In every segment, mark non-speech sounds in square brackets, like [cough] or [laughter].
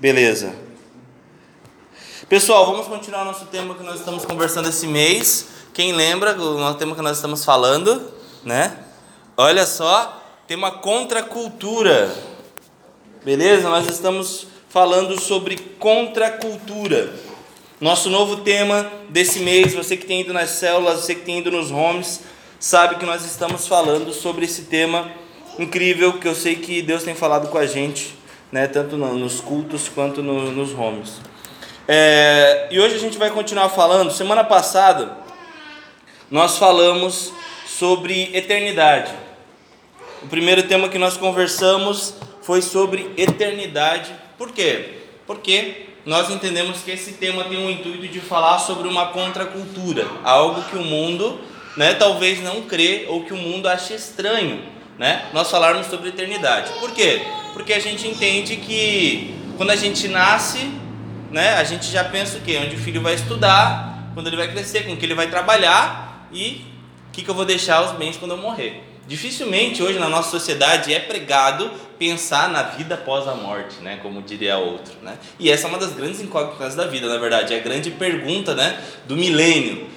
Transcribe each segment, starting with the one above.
Beleza. Pessoal, vamos continuar nosso tema que nós estamos conversando esse mês. Quem lembra o nosso tema que nós estamos falando, né? Olha só, tema contracultura. Beleza? Nós estamos falando sobre contracultura. Nosso novo tema desse mês, você que tem ido nas células, você que tem ido nos homes, sabe que nós estamos falando sobre esse tema incrível que eu sei que Deus tem falado com a gente né, tanto nos cultos quanto no, nos homes. É, e hoje a gente vai continuar falando. Semana passada nós falamos sobre eternidade. O primeiro tema que nós conversamos foi sobre eternidade. Por quê? Porque nós entendemos que esse tema tem o intuito de falar sobre uma contracultura, algo que o mundo, né, talvez não crê ou que o mundo acha estranho, né? Nós falarmos sobre eternidade. Por quê? porque a gente entende que quando a gente nasce, né, a gente já pensa o quê? Onde o filho vai estudar, quando ele vai crescer, com que ele vai trabalhar e o que, que eu vou deixar os bens quando eu morrer. Dificilmente hoje na nossa sociedade é pregado pensar na vida após a morte, né? Como diria outro, né? E essa é uma das grandes incógnitas da vida, na verdade, é a grande pergunta, né, do milênio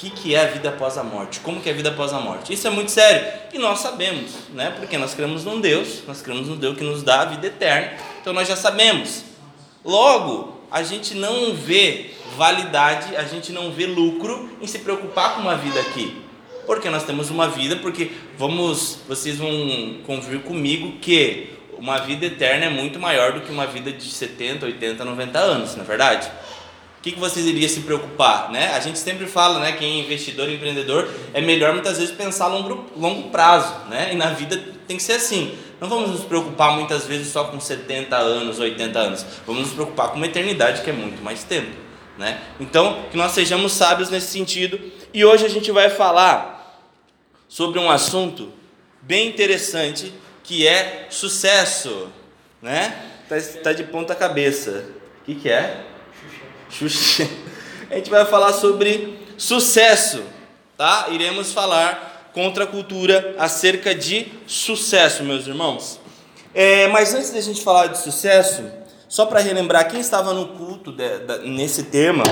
que, que é a vida após a morte? Como que é a vida após a morte? Isso é muito sério e nós sabemos, né? Porque nós cremos num Deus, nós cremos num Deus que nos dá a vida eterna, então nós já sabemos. Logo, a gente não vê validade, a gente não vê lucro em se preocupar com uma vida aqui. Porque nós temos uma vida, porque vamos, vocês vão convir comigo que uma vida eterna é muito maior do que uma vida de 70, 80, 90 anos, não é verdade? O que, que vocês iriam se preocupar? Né? A gente sempre fala, né, quem é investidor empreendedor, é melhor muitas vezes pensar a longo, longo prazo. Né? E na vida tem que ser assim. Não vamos nos preocupar muitas vezes só com 70 anos, 80 anos. Vamos nos preocupar com uma eternidade que é muito mais tempo. Né? Então, que nós sejamos sábios nesse sentido. E hoje a gente vai falar sobre um assunto bem interessante que é sucesso. Né? Tá, tá de ponta cabeça. O que, que é? Xuxa. A gente vai falar sobre sucesso, tá? Iremos falar contra a cultura acerca de sucesso, meus irmãos. É, mas antes da gente falar de sucesso, só para relembrar quem estava no culto de, de, nesse tema,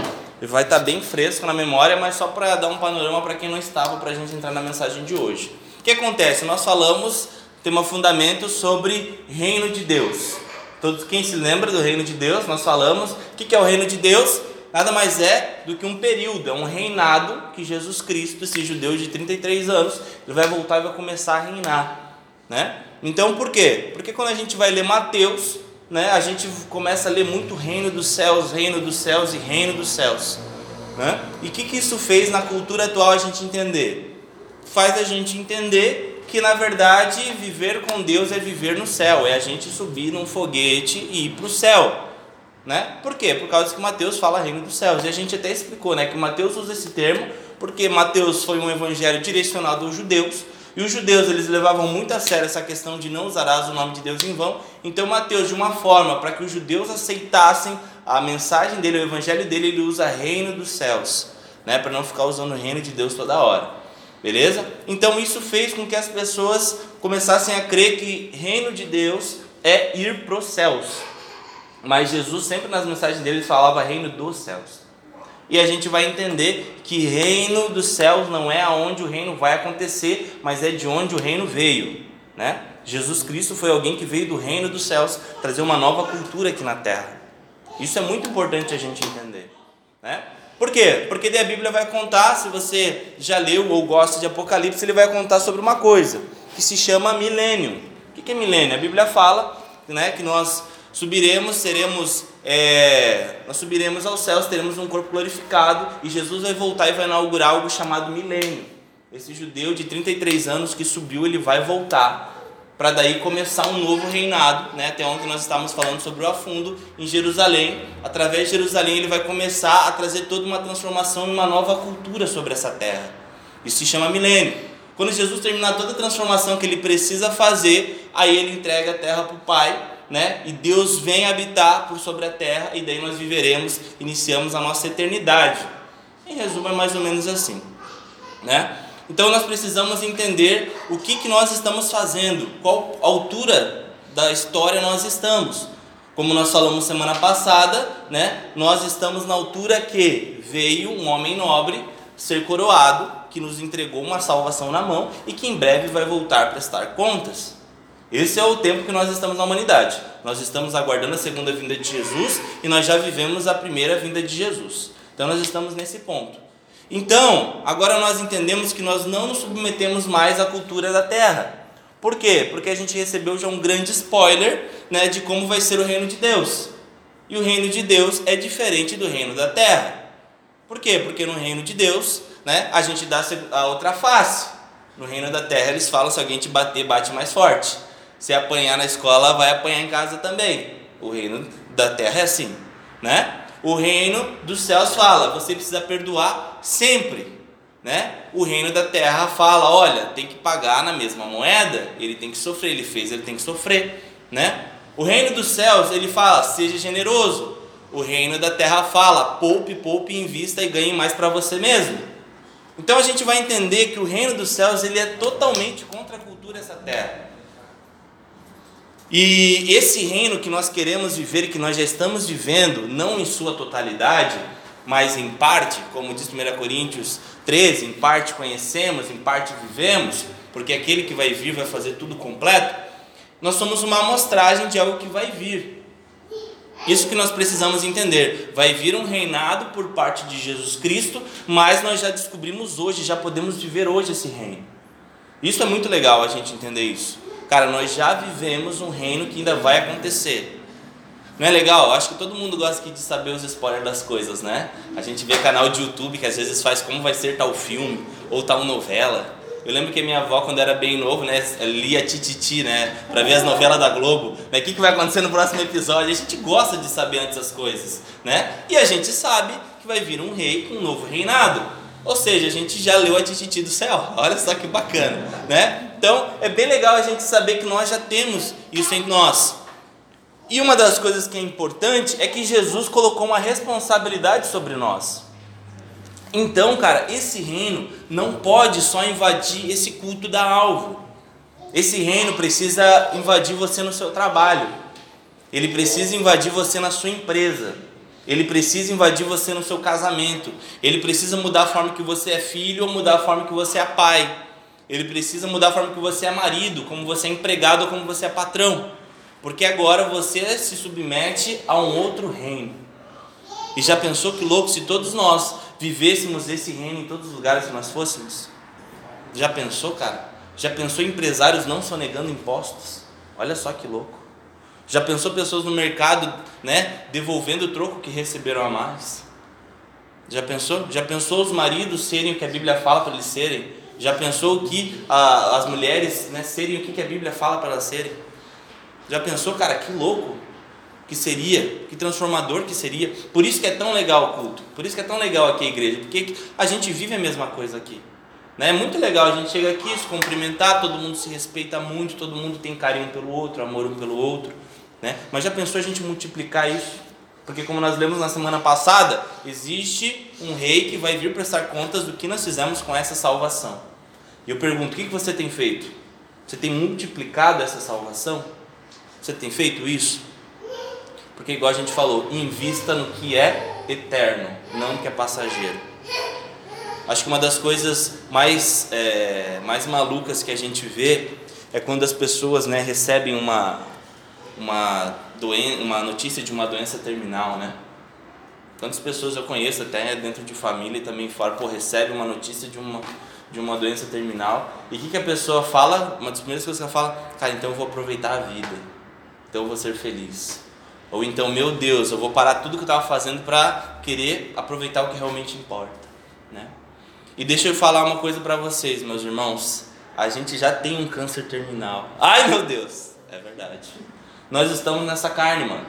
vai estar tá bem fresco na memória, mas só para dar um panorama para quem não estava, para a gente entrar na mensagem de hoje. O que acontece? Nós falamos, tema fundamento sobre reino de Deus. Todos quem se lembra do reino de Deus, nós falamos. O que é o reino de Deus? Nada mais é do que um período, é um reinado que Jesus Cristo, esse judeu de 33 anos, ele vai voltar e vai começar a reinar, né? Então, por quê? Porque quando a gente vai ler Mateus, né, a gente começa a ler muito reino dos céus, reino dos céus e reino dos céus, né? E o que, que isso fez na cultura atual a gente entender? Faz a gente entender que na verdade viver com Deus é viver no céu, é a gente subir num foguete e ir para o céu. Né? Por quê? Por causa que Mateus fala reino dos céus. E a gente até explicou né, que Mateus usa esse termo porque Mateus foi um evangelho direcionado aos judeus. E os judeus eles levavam muito a sério essa questão de não usarás o nome de Deus em vão. Então Mateus, de uma forma para que os judeus aceitassem a mensagem dele, o evangelho dele, ele usa reino dos céus, né? Para não ficar usando o reino de Deus toda hora. Beleza? Então isso fez com que as pessoas começassem a crer que reino de Deus é ir para os céus. Mas Jesus sempre nas mensagens dele falava reino dos céus. E a gente vai entender que reino dos céus não é aonde o reino vai acontecer, mas é de onde o reino veio, né? Jesus Cristo foi alguém que veio do reino dos céus trazer uma nova cultura aqui na terra. Isso é muito importante a gente entender, né? Por quê? Porque daí a Bíblia vai contar, se você já leu ou gosta de Apocalipse, ele vai contar sobre uma coisa que se chama milênio. O que é milênio? A Bíblia fala né, que nós subiremos, seremos, é, nós subiremos aos céus, teremos um corpo glorificado e Jesus vai voltar e vai inaugurar algo chamado milênio. Esse judeu de 33 anos que subiu, ele vai voltar para daí começar um novo reinado, né? Até ontem nós estávamos falando sobre o afundo em Jerusalém. Através de Jerusalém ele vai começar a trazer toda uma transformação e uma nova cultura sobre essa terra. Isso se chama milênio. Quando Jesus terminar toda a transformação que ele precisa fazer, aí ele entrega a terra para o Pai, né? E Deus vem habitar por sobre a terra e daí nós viveremos, iniciamos a nossa eternidade. Em resumo é mais ou menos assim, né? Então nós precisamos entender o que, que nós estamos fazendo, qual altura da história nós estamos, Como nós falamos semana passada, né? Nós estamos na altura que veio um homem nobre ser coroado, que nos entregou uma salvação na mão e que em breve vai voltar a prestar contas. Esse é o tempo que nós estamos na humanidade. Nós estamos aguardando a segunda vinda de Jesus e nós já vivemos a primeira vinda de Jesus. Então nós estamos nesse ponto. Então, agora nós entendemos que nós não nos submetemos mais à cultura da terra. Por quê? Porque a gente recebeu já um grande spoiler né, de como vai ser o reino de Deus. E o reino de Deus é diferente do reino da terra. Por quê? Porque no reino de Deus né, a gente dá a outra face. No reino da terra eles falam: se alguém te bater, bate mais forte. Se apanhar na escola, vai apanhar em casa também. O reino da terra é assim. Né? O reino dos céus fala: você precisa perdoar sempre né? O reino da terra fala, olha, tem que pagar na mesma moeda, ele tem que sofrer, ele fez, ele tem que sofrer, né? O reino dos céus, ele fala, seja generoso. O reino da terra fala, poupe, poupe, invista e ganhe mais para você mesmo. Então a gente vai entender que o reino dos céus, ele é totalmente contra a cultura dessa terra. E esse reino que nós queremos viver, que nós já estamos vivendo, não em sua totalidade, mas em parte, como diz 1 Coríntios 13, em parte conhecemos, em parte vivemos, porque aquele que vai vir vai fazer tudo completo, nós somos uma amostragem de algo que vai vir. Isso que nós precisamos entender. Vai vir um reinado por parte de Jesus Cristo, mas nós já descobrimos hoje, já podemos viver hoje esse reino. Isso é muito legal a gente entender isso. Cara, nós já vivemos um reino que ainda vai acontecer. Não é legal? Acho que todo mundo gosta de saber os spoilers das coisas, né? A gente vê canal de YouTube que às vezes faz como vai ser tal filme ou tal novela. Eu lembro que minha avó, quando era bem novo, né, lia Tititi, né, pra ver as novelas da Globo. Né, o que, que vai acontecer no próximo episódio? A gente gosta de saber antes as coisas, né? E a gente sabe que vai vir um rei com um novo reinado. Ou seja, a gente já leu a Tititi do céu. Olha só que bacana, né? Então, é bem legal a gente saber que nós já temos isso em nós. E uma das coisas que é importante é que Jesus colocou uma responsabilidade sobre nós. Então, cara, esse reino não pode só invadir esse culto da alvo. Esse reino precisa invadir você no seu trabalho. Ele precisa invadir você na sua empresa. Ele precisa invadir você no seu casamento. Ele precisa mudar a forma que você é filho ou mudar a forma que você é pai. Ele precisa mudar a forma que você é marido, como você é empregado como você é patrão. Porque agora você se submete a um outro reino. E já pensou que louco se todos nós vivêssemos esse reino em todos os lugares que nós fôssemos? Já pensou, cara? Já pensou empresários não sonegando impostos? Olha só que louco. Já pensou pessoas no mercado, né, devolvendo o troco que receberam a mais? Já pensou? Já pensou os maridos serem o que a Bíblia fala para eles serem? Já pensou que ah, as mulheres né, serem o que a Bíblia fala para elas serem? Já pensou, cara, que louco que seria, que transformador que seria. Por isso que é tão legal o culto, por isso que é tão legal aqui a igreja, porque a gente vive a mesma coisa aqui. Né? É muito legal a gente chega aqui, se cumprimentar, todo mundo se respeita muito, todo mundo tem carinho pelo outro, amor um pelo outro. Né? Mas já pensou a gente multiplicar isso? Porque como nós lemos na semana passada, existe um rei que vai vir prestar contas do que nós fizemos com essa salvação. E eu pergunto, o que você tem feito? Você tem multiplicado essa salvação? Você tem feito isso? Porque, igual a gente falou, invista no que é eterno, não no que é passageiro. Acho que uma das coisas mais, é, mais malucas que a gente vê é quando as pessoas né, recebem uma, uma, uma notícia de uma doença terminal, né? Quantas pessoas eu conheço até dentro de família e também fora, pô, recebe uma notícia de uma, de uma doença terminal e o que, que a pessoa fala? Uma das primeiras coisas que ela fala, cara, então eu vou aproveitar a vida então eu vou ser feliz. Ou então, meu Deus, eu vou parar tudo que eu estava fazendo para querer aproveitar o que realmente importa, né? E deixa eu falar uma coisa para vocês, meus irmãos. A gente já tem um câncer terminal. Ai, meu Deus, é verdade. Nós estamos nessa carne, mano.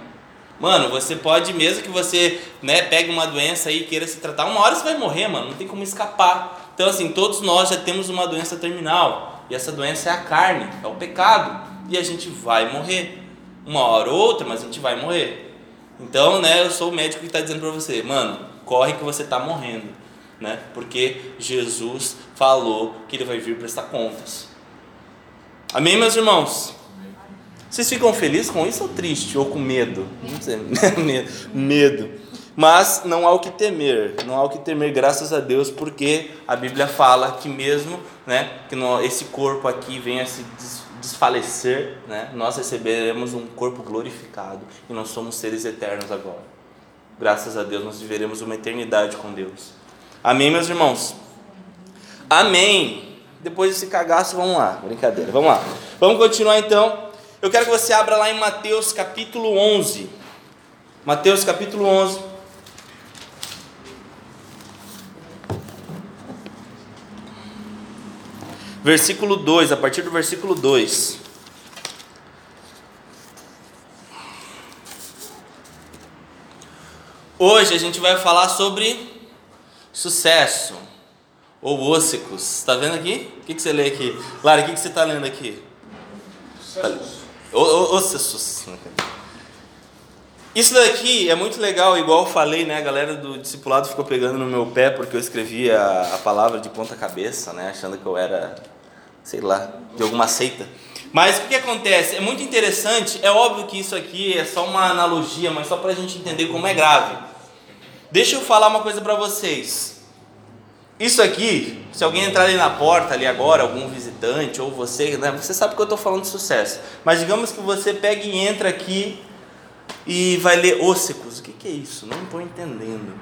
Mano, você pode, mesmo que você né, pegue uma doença e queira se tratar, uma hora você vai morrer, mano. Não tem como escapar. Então, assim, todos nós já temos uma doença terminal. E essa doença é a carne, é o pecado. E a gente vai morrer uma hora ou outra, mas a gente vai morrer. Então, né, eu sou o médico que está dizendo para você, mano, corre que você está morrendo, né? Porque Jesus falou que ele vai vir prestar contas. Amém, meus irmãos? Vocês ficam felizes com isso ou triste? Ou com medo? Não sei, [laughs] medo. Mas não há o que temer, não há o que temer, graças a Deus, porque a Bíblia fala que mesmo né, que esse corpo aqui venha se desfalecer, né, nós receberemos um corpo glorificado e nós somos seres eternos agora. Graças a Deus, nós viveremos uma eternidade com Deus. Amém, meus irmãos? Amém. Depois desse cagaço, vamos lá. Brincadeira, vamos lá. Vamos continuar então. Eu quero que você abra lá em Mateus capítulo 11. Mateus capítulo 11. Versículo 2, a partir do versículo 2. Hoje a gente vai falar sobre sucesso ou óssicos. Está vendo aqui? O que, que você lê aqui? Lara, o que, que você está lendo aqui? Sucesso. Isso daqui é muito legal, igual eu falei, né? A galera do discipulado ficou pegando no meu pé porque eu escrevi a, palavra de ponta cabeça, né? Achando que eu era, sei lá, de alguma seita. Mas o que, que acontece? É muito interessante, é óbvio que isso aqui é só uma analogia, mas só para a gente entender como é grave. Deixa eu falar uma coisa para vocês. Isso aqui, se alguém entrar ali na porta ali agora, algum visitante ou você, né, você sabe que eu estou falando de sucesso. Mas digamos que você pega e entra aqui e vai ler Óssecos. O que, que é isso? Não estou entendendo.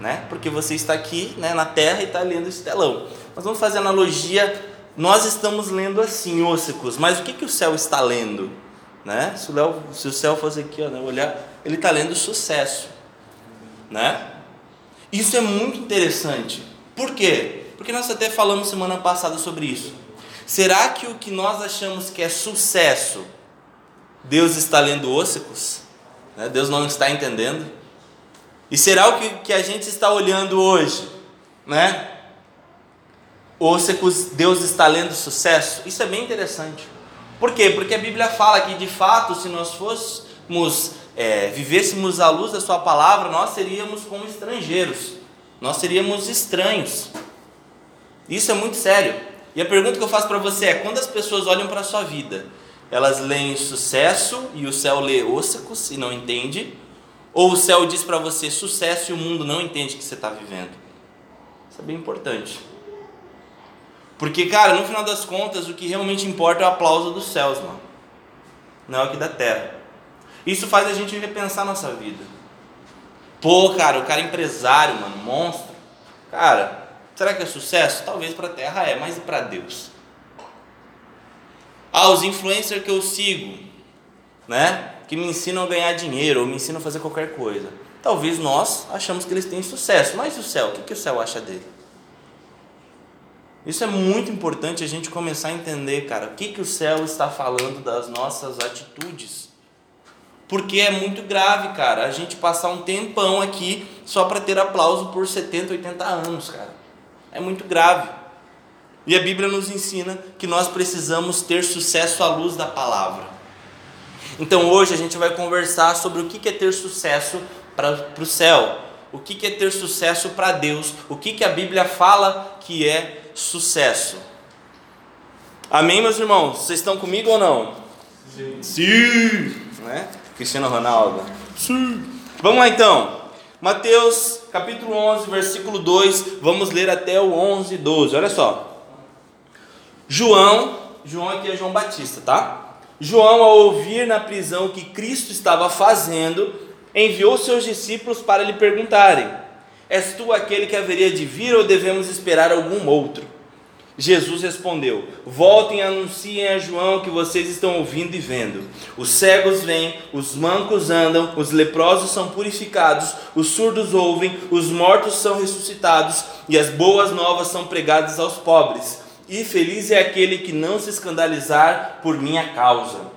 Né? Porque você está aqui né, na terra e está lendo esse telão. Mas vamos fazer analogia. Nós estamos lendo assim, Óssecos, mas o que, que o céu está lendo? Né? Se, o se o céu fosse aqui, ó, né, olhar, ele está lendo sucesso. Né? Isso é muito interessante. Por quê? Porque nós até falamos semana passada sobre isso. Será que o que nós achamos que é sucesso, Deus está lendo óssecos? Né? Deus não está entendendo? E será o que, que a gente está olhando hoje? Né? Óssecos, Deus está lendo sucesso? Isso é bem interessante. Por quê? Porque a Bíblia fala que de fato, se nós fôssemos, é, vivêssemos à luz da Sua palavra, nós seríamos como estrangeiros nós seríamos estranhos. Isso é muito sério. E a pergunta que eu faço para você é: quando as pessoas olham para a sua vida, elas leem sucesso e o céu lê óssecos e não entende? Ou o céu diz para você sucesso e o mundo não entende que você está vivendo? Isso é bem importante. Porque, cara, no final das contas, o que realmente importa é o aplauso dos céus, mano. Não é o que da terra. Isso faz a gente repensar a nossa vida. Pô, cara, o cara é empresário, mano, monstro. Cara, será que é sucesso? Talvez para a terra é, mas e para Deus? Ah, os influencers que eu sigo, né? Que me ensinam a ganhar dinheiro ou me ensinam a fazer qualquer coisa. Talvez nós achamos que eles têm sucesso, mas o céu? O que, que o céu acha dele? Isso é muito importante a gente começar a entender, cara. O que, que o céu está falando das nossas atitudes? Porque é muito grave, cara, a gente passar um tempão aqui só para ter aplauso por 70, 80 anos, cara. É muito grave. E a Bíblia nos ensina que nós precisamos ter sucesso à luz da palavra. Então hoje a gente vai conversar sobre o que é ter sucesso para o céu, o que é ter sucesso para Deus, o que, que a Bíblia fala que é sucesso. Amém, meus irmãos? Vocês estão comigo ou não? Sim. Sim. Né? Cristiano Ronaldo. Sim. Vamos lá então. Mateus capítulo 11, versículo 2. Vamos ler até o 11, 12. Olha só. João, João aqui é João Batista, tá? João, ao ouvir na prisão o que Cristo estava fazendo, enviou seus discípulos para lhe perguntarem: És tu aquele que haveria de vir ou devemos esperar algum outro? Jesus respondeu: Voltem e anunciem a João que vocês estão ouvindo e vendo. Os cegos vêm, os mancos andam, os leprosos são purificados, os surdos ouvem, os mortos são ressuscitados e as boas novas são pregadas aos pobres. E feliz é aquele que não se escandalizar por minha causa.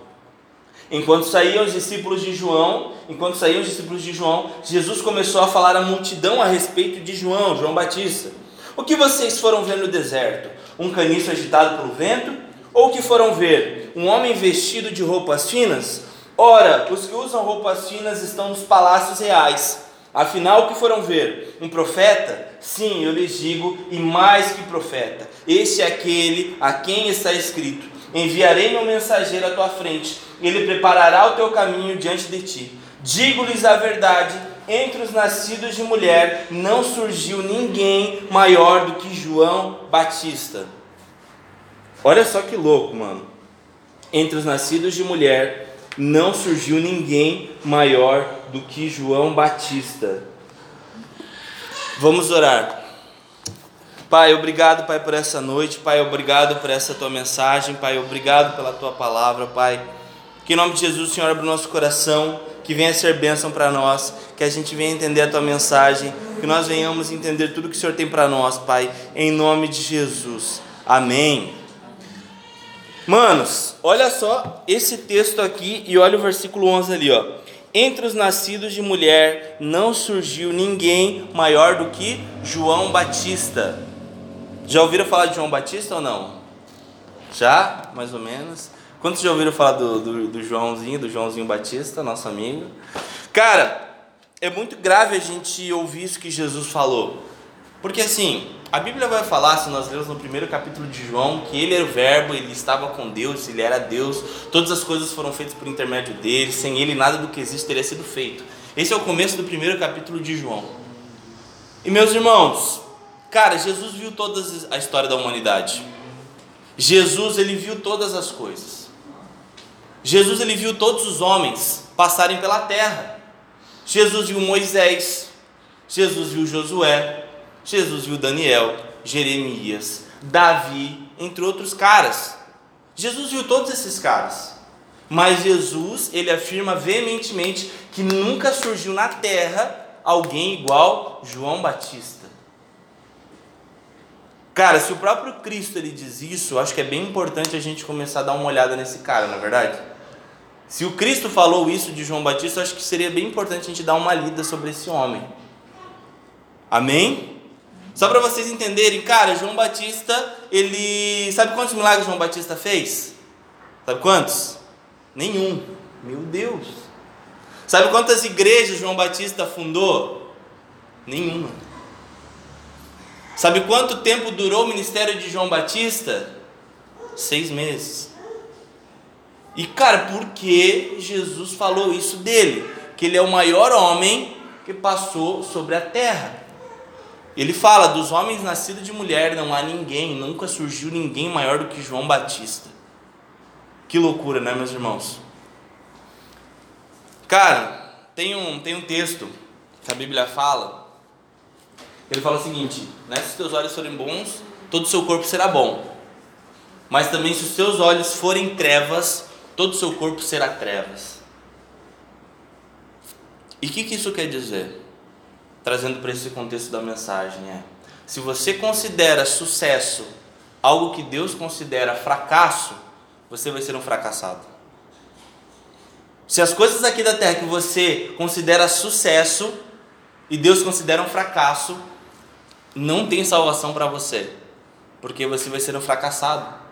Enquanto saíam os discípulos de João, enquanto saíam os discípulos de João, Jesus começou a falar à multidão a respeito de João, João Batista. O que vocês foram ver no deserto? Um caniço agitado pelo vento? Ou que foram ver um homem vestido de roupas finas? Ora, os que usam roupas finas estão nos palácios reais. Afinal, o que foram ver? Um profeta? Sim, eu lhes digo, e mais que profeta. Este é aquele a quem está escrito: Enviarei meu mensageiro à tua frente, ele preparará o teu caminho diante de ti. Digo-lhes a verdade: entre os nascidos de mulher não surgiu ninguém maior do que João Batista. Olha só que louco, mano. Entre os nascidos de mulher não surgiu ninguém maior do que João Batista. Vamos orar. Pai, obrigado, Pai, por essa noite. Pai, obrigado por essa tua mensagem. Pai, obrigado pela tua palavra, Pai. Que em nome de Jesus, Senhor, abra o nosso coração, que venha ser bênção para nós, que a gente venha entender a tua mensagem, que nós venhamos entender tudo que o Senhor tem para nós, Pai, em nome de Jesus. Amém. Manos, olha só esse texto aqui e olha o versículo 11 ali, ó. Entre os nascidos de mulher não surgiu ninguém maior do que João Batista. Já ouviram falar de João Batista ou não? Já, mais ou menos. Quantos já ouviram falar do, do, do Joãozinho, do Joãozinho Batista, nosso amigo? Cara, é muito grave a gente ouvir isso que Jesus falou. Porque assim, a Bíblia vai falar, se nós lemos no primeiro capítulo de João, que ele era o Verbo, ele estava com Deus, ele era Deus, todas as coisas foram feitas por intermédio dele, sem ele nada do que existe teria sido feito. Esse é o começo do primeiro capítulo de João. E meus irmãos, Cara, Jesus viu toda a história da humanidade. Jesus, ele viu todas as coisas. Jesus, ele viu todos os homens passarem pela terra. Jesus viu Moisés. Jesus viu Josué. Jesus viu Daniel, Jeremias, Davi, entre outros caras. Jesus viu todos esses caras. Mas Jesus, ele afirma veementemente que nunca surgiu na terra alguém igual João Batista. Cara, se o próprio Cristo ele diz isso, acho que é bem importante a gente começar a dar uma olhada nesse cara, na é verdade. Se o Cristo falou isso de João Batista, acho que seria bem importante a gente dar uma lida sobre esse homem. Amém? Só para vocês entenderem, cara, João Batista, ele. Sabe quantos milagres João Batista fez? Sabe quantos? Nenhum. Meu Deus. Sabe quantas igrejas João Batista fundou? Nenhuma. Sabe quanto tempo durou o ministério de João Batista? Seis meses. E cara, por que Jesus falou isso dele? Que ele é o maior homem que passou sobre a terra. Ele fala: dos homens nascidos de mulher não há ninguém, nunca surgiu ninguém maior do que João Batista. Que loucura, né, meus irmãos? Cara, tem um, tem um texto que a Bíblia fala ele fala o seguinte: né, se teus olhos forem bons, todo o seu corpo será bom. Mas também, se os teus olhos forem trevas, todo o seu corpo será trevas. E o que, que isso quer dizer? Trazendo para esse contexto da mensagem: é: se você considera sucesso algo que Deus considera fracasso, você vai ser um fracassado. Se as coisas aqui da terra que você considera sucesso e Deus considera um fracasso, não tem salvação para você, porque você vai ser um fracassado.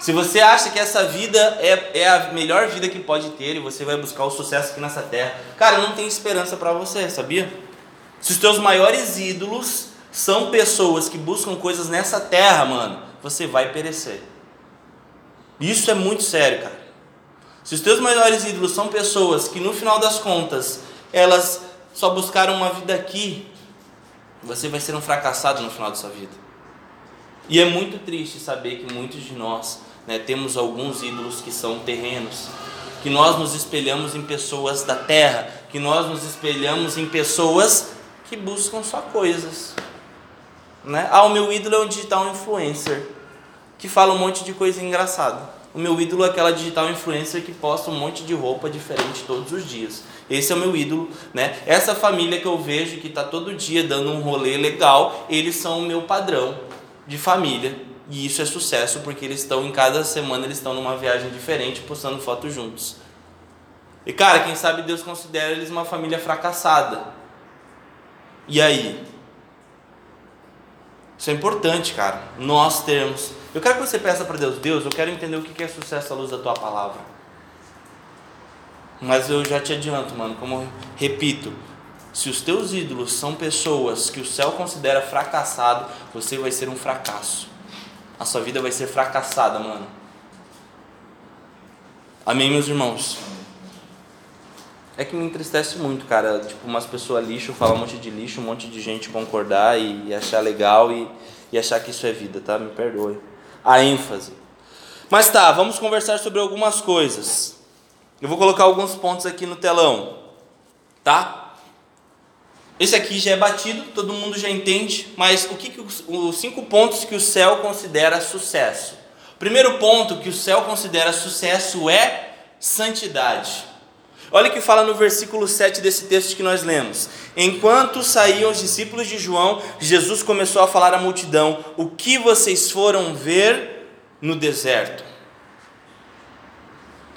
Se você acha que essa vida é, é a melhor vida que pode ter e você vai buscar o sucesso aqui nessa terra, cara, não tem esperança para você, sabia? Se os teus maiores ídolos são pessoas que buscam coisas nessa terra, mano, você vai perecer. Isso é muito sério, cara. Se os teus maiores ídolos são pessoas que no final das contas elas só buscaram uma vida aqui, você vai ser um fracassado no final da sua vida. E é muito triste saber que muitos de nós né, temos alguns ídolos que são terrenos, que nós nos espelhamos em pessoas da terra, que nós nos espelhamos em pessoas que buscam só coisas. Né? Ah, o meu ídolo é um digital influencer que fala um monte de coisa engraçada. O meu ídolo é aquela digital influencer que posta um monte de roupa diferente todos os dias. Esse é o meu ídolo, né? Essa família que eu vejo que está todo dia dando um rolê legal, eles são o meu padrão de família. E isso é sucesso porque eles estão em cada semana eles estão numa viagem diferente, postando fotos juntos. E cara, quem sabe Deus considera eles uma família fracassada. E aí? Isso é importante, cara. Nós temos eu quero que você peça para Deus, Deus, eu quero entender o que é sucesso à luz da tua palavra. Mas eu já te adianto, mano, como repito, se os teus ídolos são pessoas que o céu considera fracassado, você vai ser um fracasso. A sua vida vai ser fracassada, mano. Amém, meus irmãos? É que me entristece muito, cara. Tipo, umas pessoas lixo, falar um monte de lixo, um monte de gente concordar e, e achar legal e, e achar que isso é vida, tá? Me perdoe. A ênfase. Mas tá, vamos conversar sobre algumas coisas. Eu vou colocar alguns pontos aqui no telão, tá? Esse aqui já é batido, todo mundo já entende, mas o que, que os, os cinco pontos que o céu considera sucesso? Primeiro ponto que o céu considera sucesso é santidade. Olha o que fala no versículo 7 desse texto que nós lemos. Enquanto saíam os discípulos de João, Jesus começou a falar à multidão: O que vocês foram ver no deserto?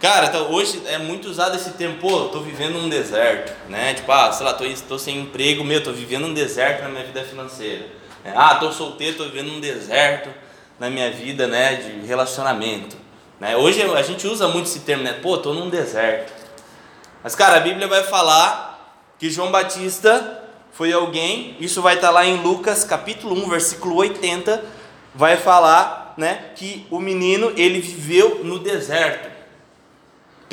Cara, então, hoje é muito usado esse termo, pô, tô vivendo um deserto, né? Tipo, ah, sei lá, tô, tô sem emprego, meu, tô vivendo um deserto na minha vida financeira. É, ah, tô solteiro, tô vivendo um deserto na minha vida, né, de relacionamento. Né? Hoje a gente usa muito esse termo, né? Pô, tô num deserto. Mas, cara, a Bíblia vai falar que João Batista foi alguém, isso vai estar lá em Lucas capítulo 1, versículo 80, vai falar, né, que o menino, ele viveu no deserto.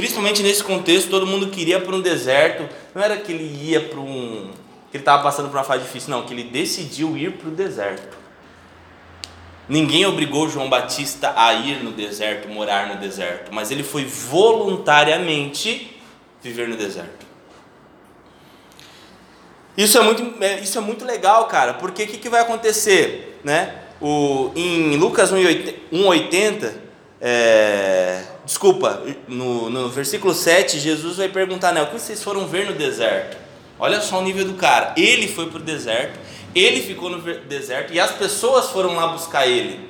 Principalmente nesse contexto, todo mundo queria para um deserto, não era que ele ia para um que ele estava passando por uma fase difícil, não, que ele decidiu ir para o deserto. Ninguém obrigou João Batista a ir no deserto, morar no deserto, mas ele foi voluntariamente viver no deserto. Isso é muito, é, isso é muito legal, cara, porque o que, que vai acontecer? Né? O, em Lucas 1,80, é, desculpa, no, no versículo 7, Jesus vai perguntar, né, o que vocês foram ver no deserto? Olha só o nível do cara. Ele foi para o deserto, ele ficou no deserto e as pessoas foram lá buscar ele.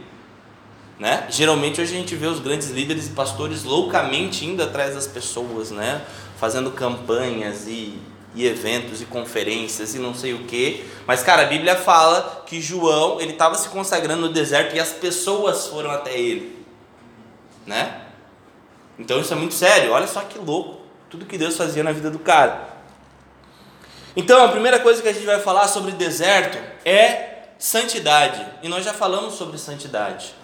Né? Geralmente hoje a gente vê os grandes líderes e pastores loucamente indo atrás das pessoas, né? fazendo campanhas e, e eventos e conferências e não sei o que. Mas, cara, a Bíblia fala que João ele estava se consagrando no deserto e as pessoas foram até ele, né? Então isso é muito sério. Olha só que louco tudo que Deus fazia na vida do cara. Então a primeira coisa que a gente vai falar sobre deserto é santidade. E nós já falamos sobre santidade.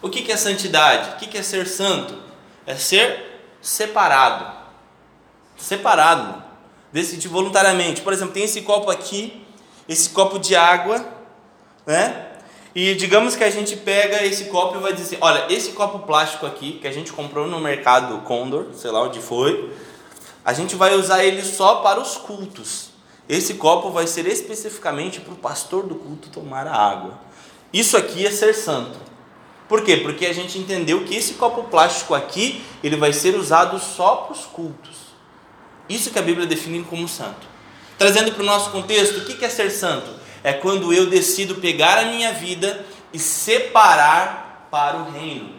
O que é santidade? O que é ser santo? É ser separado separado, decidir voluntariamente. Por exemplo, tem esse copo aqui, esse copo de água, né? E digamos que a gente pega esse copo e vai dizer, olha, esse copo plástico aqui que a gente comprou no mercado Condor, sei lá onde foi, a gente vai usar ele só para os cultos. Esse copo vai ser especificamente para o pastor do culto tomar a água. Isso aqui é ser santo. Por quê? Porque a gente entendeu que esse copo plástico aqui, ele vai ser usado só para os cultos. Isso que a Bíblia define como santo. Trazendo para o nosso contexto, o que é ser santo? É quando eu decido pegar a minha vida e separar para o reino.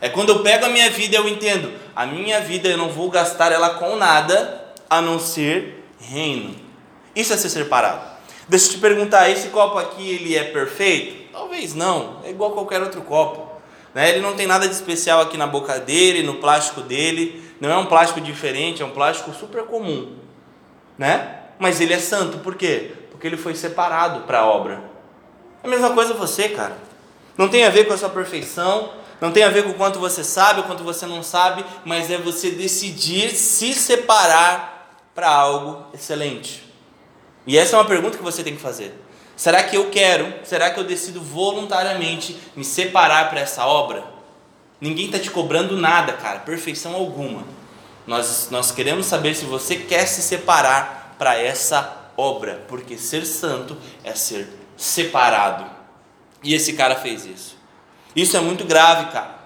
É quando eu pego a minha vida eu entendo, a minha vida eu não vou gastar ela com nada a não ser reino. Isso é ser separado. Deixa eu te perguntar, esse copo aqui ele é perfeito? Talvez não, é igual qualquer outro copo. Né? Ele não tem nada de especial aqui na boca dele, no plástico dele. Não é um plástico diferente, é um plástico super comum, né? Mas ele é santo, por quê? Porque ele foi separado para a obra. É a mesma coisa você, cara. Não tem a ver com a sua perfeição, não tem a ver com o quanto você sabe, o quanto você não sabe, mas é você decidir se separar para algo excelente. E essa é uma pergunta que você tem que fazer. Será que eu quero, será que eu decido voluntariamente me separar para essa obra? Ninguém está te cobrando nada, cara, perfeição alguma. Nós, nós queremos saber se você quer se separar para essa obra, porque ser santo é ser separado. E esse cara fez isso. Isso é muito grave, cara.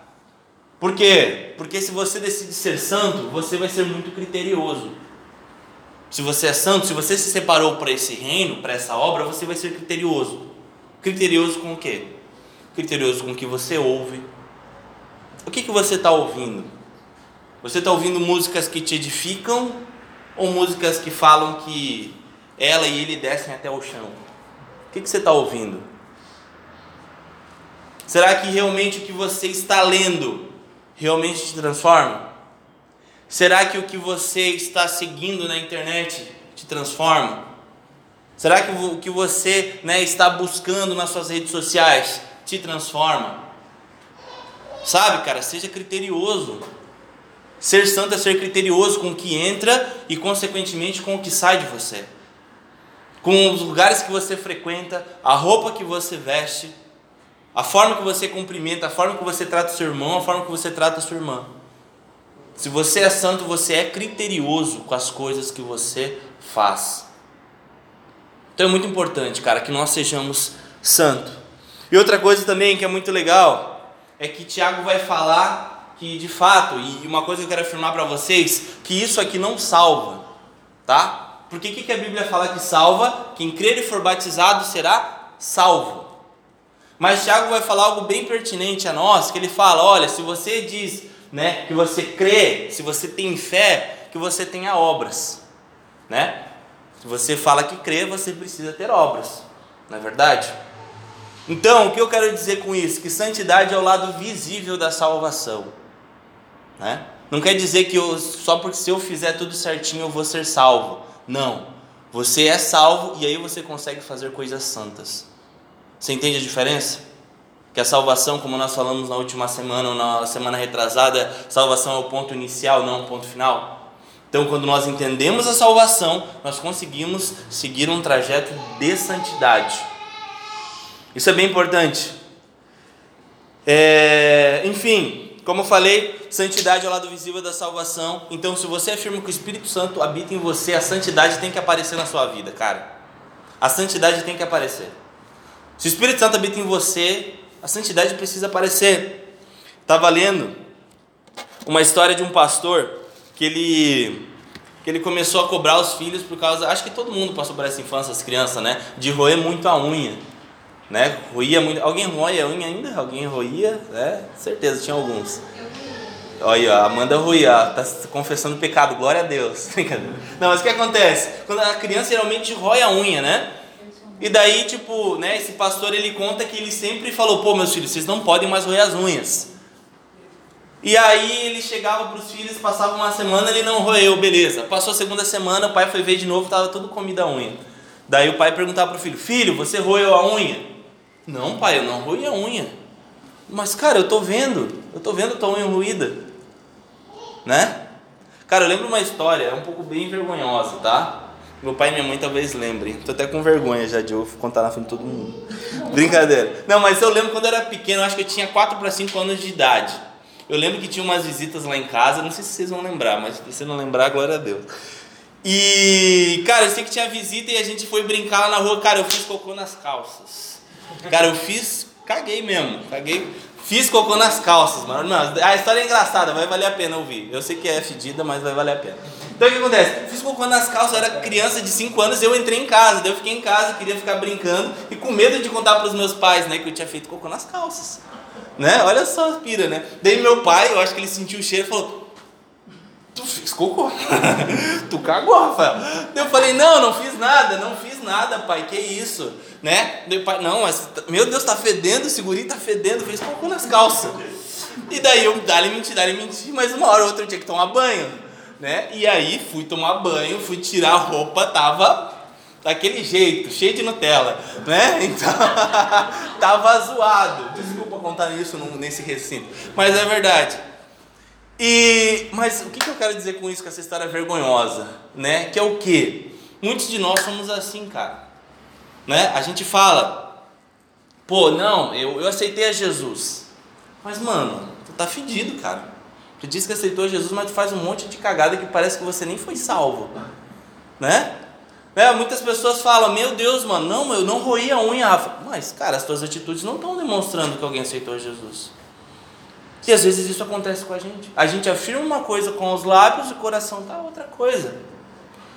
Por quê? Porque se você decide ser santo, você vai ser muito criterioso. Se você é santo, se você se separou para esse reino, para essa obra, você vai ser criterioso. Criterioso com o quê? Criterioso com o que você ouve, o que, que você está ouvindo? Você está ouvindo músicas que te edificam ou músicas que falam que ela e ele descem até o chão? O que, que você está ouvindo? Será que realmente o que você está lendo realmente te transforma? Será que o que você está seguindo na internet te transforma? Será que o que você né, está buscando nas suas redes sociais te transforma? Sabe, cara, seja criterioso. Ser santo é ser criterioso com o que entra e, consequentemente, com o que sai de você. Com os lugares que você frequenta, a roupa que você veste, a forma que você cumprimenta, a forma que você trata o seu irmão, a forma que você trata a sua irmã. Se você é santo, você é criterioso com as coisas que você faz. Então é muito importante, cara, que nós sejamos santos. E outra coisa também que é muito legal é que Tiago vai falar que de fato, e uma coisa que eu quero afirmar para vocês, que isso aqui não salva, tá? Porque o que, que a Bíblia fala que salva? Quem crer e for batizado será salvo. Mas Tiago vai falar algo bem pertinente a nós, que ele fala, olha, se você diz, né, que você crê, se você tem fé, que você tenha obras, né? Se você fala que crê, você precisa ter obras, não é verdade? Então, o que eu quero dizer com isso? Que santidade é o lado visível da salvação. Né? Não quer dizer que eu, só porque se eu fizer tudo certinho eu vou ser salvo. Não. Você é salvo e aí você consegue fazer coisas santas. Você entende a diferença? Que a salvação, como nós falamos na última semana ou na semana retrasada, salvação é o ponto inicial, não o ponto final. Então, quando nós entendemos a salvação, nós conseguimos seguir um trajeto de santidade. Isso é bem importante. É, enfim, como eu falei, santidade é o lado visível da salvação. Então, se você afirma que o Espírito Santo habita em você, a santidade tem que aparecer na sua vida, cara. A santidade tem que aparecer. Se o Espírito Santo habita em você, a santidade precisa aparecer. Estava lendo uma história de um pastor que ele que ele começou a cobrar os filhos por causa, acho que todo mundo passou por essa infância, as crianças, né, de roer muito a unha né? Roía muito. Alguém roia a unha ainda? Alguém roía? É, certeza, tinha alguns. Olha, a Amanda roía, tá confessando pecado, glória a Deus. [laughs] Não, mas o que acontece? Quando a criança geralmente rói a unha, né? E daí, tipo, né, esse pastor ele conta que ele sempre falou: pô, meus filhos, vocês não podem mais roer as unhas. E aí ele chegava para os filhos, passava uma semana, ele não roeu, beleza. Passou a segunda semana, o pai foi ver de novo, tava tudo comido a unha. Daí o pai perguntava pro filho: Filho, você roeu a unha? Não, pai, eu não roí a unha. Mas, cara, eu tô vendo, eu tô vendo tua unha ruída. Né? Cara, eu lembro uma história, é um pouco bem vergonhosa, tá? Meu pai e minha mãe talvez lembrem. Tô até com vergonha já de eu contar na frente de todo mundo. [laughs] Brincadeira. Não, mas eu lembro quando eu era pequeno, acho que eu tinha 4 para 5 anos de idade. Eu lembro que tinha umas visitas lá em casa, não sei se vocês vão lembrar, mas se você não lembrar, glória a Deus. E, cara, eu sei que tinha visita e a gente foi brincar lá na rua. Cara, eu fiz cocô nas calças. Cara, eu fiz, caguei mesmo, caguei. Fiz cocô nas calças, mano. Não, a história é engraçada, vai valer a pena ouvir. Eu sei que é fedida, mas vai valer a pena. Então o que acontece? Fiz cocô nas calças, eu era criança de 5 anos, eu entrei em casa, daí eu fiquei em casa, queria ficar brincando e com medo de contar para os meus pais, né, que eu tinha feito cocô nas calças. Né? Olha só, pira, né? Daí meu pai, eu acho que ele sentiu o cheiro e falou: Tu fez cocô. [laughs] tu cagou, Rafael. Eu falei, não, não fiz nada, não fiz nada, pai, que isso? Né? Meu pai, não, mas meu Deus, tá fedendo, o seguri tá fedendo, fez cocô nas calças. E daí eu, dá-lhe mentir, dá-lhe mentir, mas uma hora ou outra eu tinha que tomar banho, né? E aí fui tomar banho, fui tirar a roupa, tava daquele jeito, cheio de Nutella, né? [laughs] Então, [laughs] tava zoado. Desculpa contar isso nesse recinto, mas é verdade. E, mas o que, que eu quero dizer com isso, com essa história vergonhosa, né? Que é o que? Muitos de nós somos assim, cara. Né? A gente fala, pô, não, eu, eu aceitei a Jesus. Mas, mano, tu tá fedido, cara. Tu diz que aceitou Jesus, mas tu faz um monte de cagada que parece que você nem foi salvo. Né? É, muitas pessoas falam, meu Deus, mano, não, eu não roí a unha. Mas, cara, as tuas atitudes não estão demonstrando que alguém aceitou Jesus. E às vezes isso acontece com a gente. A gente afirma uma coisa com os lábios e o coração está outra coisa.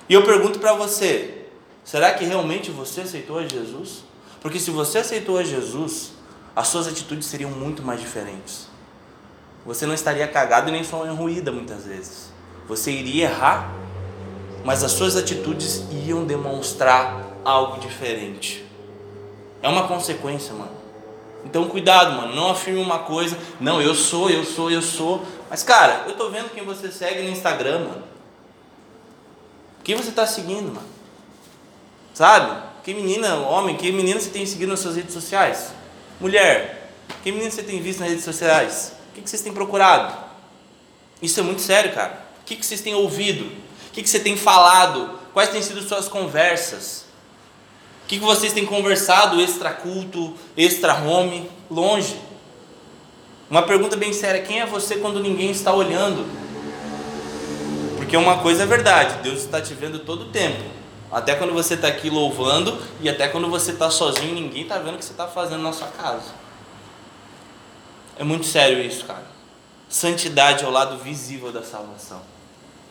E eu pergunto para você: será que realmente você aceitou a Jesus? Porque se você aceitou a Jesus, as suas atitudes seriam muito mais diferentes. Você não estaria cagado e nem só ruída muitas vezes. Você iria errar, mas as suas atitudes iam demonstrar algo diferente. É uma consequência, mano. Então cuidado, mano, não afirme uma coisa, não, eu sou, eu sou, eu sou. Mas cara, eu tô vendo quem você segue no Instagram, mano. Quem você tá seguindo, mano? Sabe? Que menina, homem, que menina você tem seguido nas suas redes sociais? Mulher, que menina você tem visto nas redes sociais? O que vocês têm procurado? Isso é muito sério, cara. O que, que vocês têm ouvido? O que, que você tem falado? Quais têm sido suas conversas? Que, que vocês têm conversado extra culto, extra home, longe? Uma pergunta bem séria: quem é você quando ninguém está olhando? Porque uma coisa é verdade, Deus está te vendo todo o tempo. Até quando você está aqui louvando e até quando você está sozinho, ninguém está vendo o que você está fazendo na sua casa. É muito sério isso, cara. Santidade é o lado visível da salvação.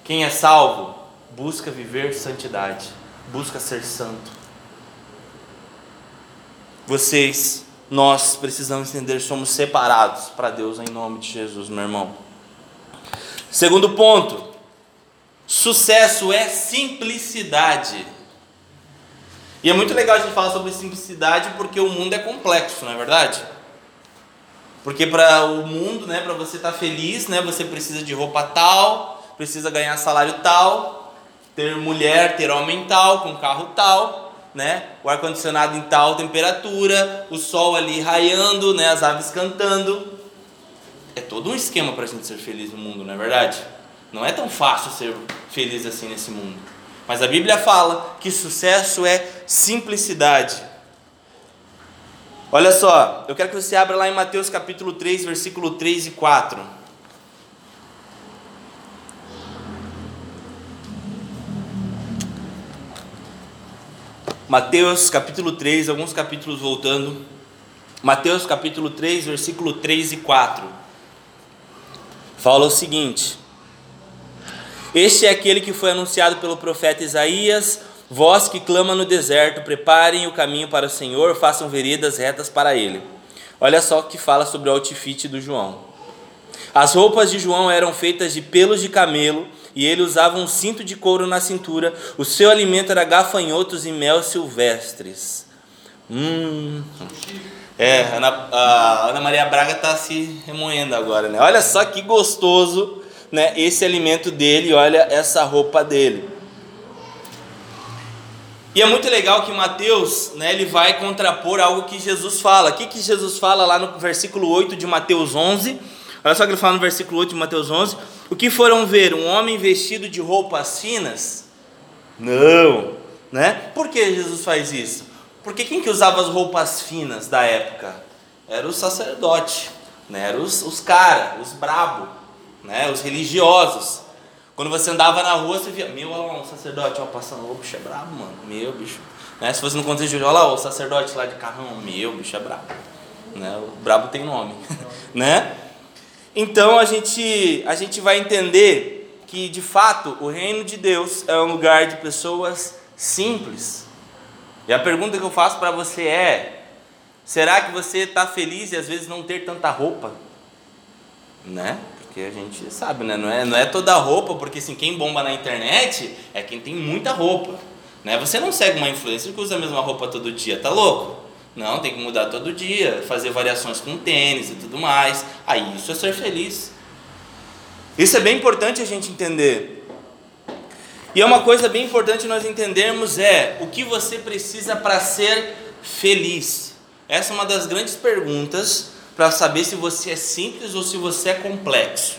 Quem é salvo busca viver santidade, busca ser santo. Vocês, nós precisamos entender, somos separados para Deus em nome de Jesus, meu irmão. Segundo ponto, sucesso é simplicidade. E é muito legal a gente falar sobre simplicidade porque o mundo é complexo, não é verdade? Porque para o mundo, né, para você estar tá feliz, né, você precisa de roupa tal, precisa ganhar salário tal, ter mulher, ter homem tal, com carro tal, né? O ar condicionado em tal temperatura, o sol ali raiando, né, as aves cantando. É todo um esquema para a gente ser feliz no mundo, não é verdade? Não é tão fácil ser feliz assim nesse mundo. Mas a Bíblia fala que sucesso é simplicidade. Olha só, eu quero que você abra lá em Mateus capítulo 3, versículo 3 e 4. Mateus capítulo 3, alguns capítulos voltando. Mateus capítulo 3, versículo 3 e 4. Fala o seguinte: Este é aquele que foi anunciado pelo profeta Isaías Vós que clama no deserto, preparem o caminho para o Senhor, façam veredas retas para ele. Olha só o que fala sobre o outfit do João. As roupas de João eram feitas de pelos de camelo e ele usava um cinto de couro na cintura. O seu alimento era gafanhotos e mel silvestres. Hum. É, Ana, a Ana Maria Braga está se remoendo agora, né? Olha só que gostoso, né? Esse alimento dele, olha essa roupa dele. E é muito legal que Mateus, né, ele vai contrapor algo que Jesus fala. O que, que Jesus fala lá no versículo 8 de Mateus 11? Olha só o que ele fala no versículo 8 de Mateus 11. O que foram ver? Um homem vestido de roupas finas? Não. Né? Por que Jesus faz isso? Porque quem que usava as roupas finas da época? Era o sacerdote, né? Era os, os caras, os brabo, né? os religiosos. Quando você andava na rua, você via, meu, olha lá, um sacerdote, ó, passando, ô, bicho é brabo, mano, meu, bicho. Né? Se fosse no contexto de olha lá, o sacerdote lá de carrão, meu, bicho é brabo. Né? O brabo tem nome, [laughs] né? Então a gente, a gente vai entender que, de fato, o reino de Deus é um lugar de pessoas simples. E a pergunta que eu faço para você é: será que você está feliz e às vezes não ter tanta roupa? Né? Porque a gente sabe, né? Não é, não é toda roupa, porque assim, quem bomba na internet é quem tem muita roupa. Né? Você não segue uma influencer que usa a mesma roupa todo dia, tá louco? Não, tem que mudar todo dia, fazer variações com tênis e tudo mais. Aí isso é ser feliz. Isso é bem importante a gente entender. E é uma coisa bem importante nós entendermos é o que você precisa para ser feliz. Essa é uma das grandes perguntas para saber se você é simples ou se você é complexo.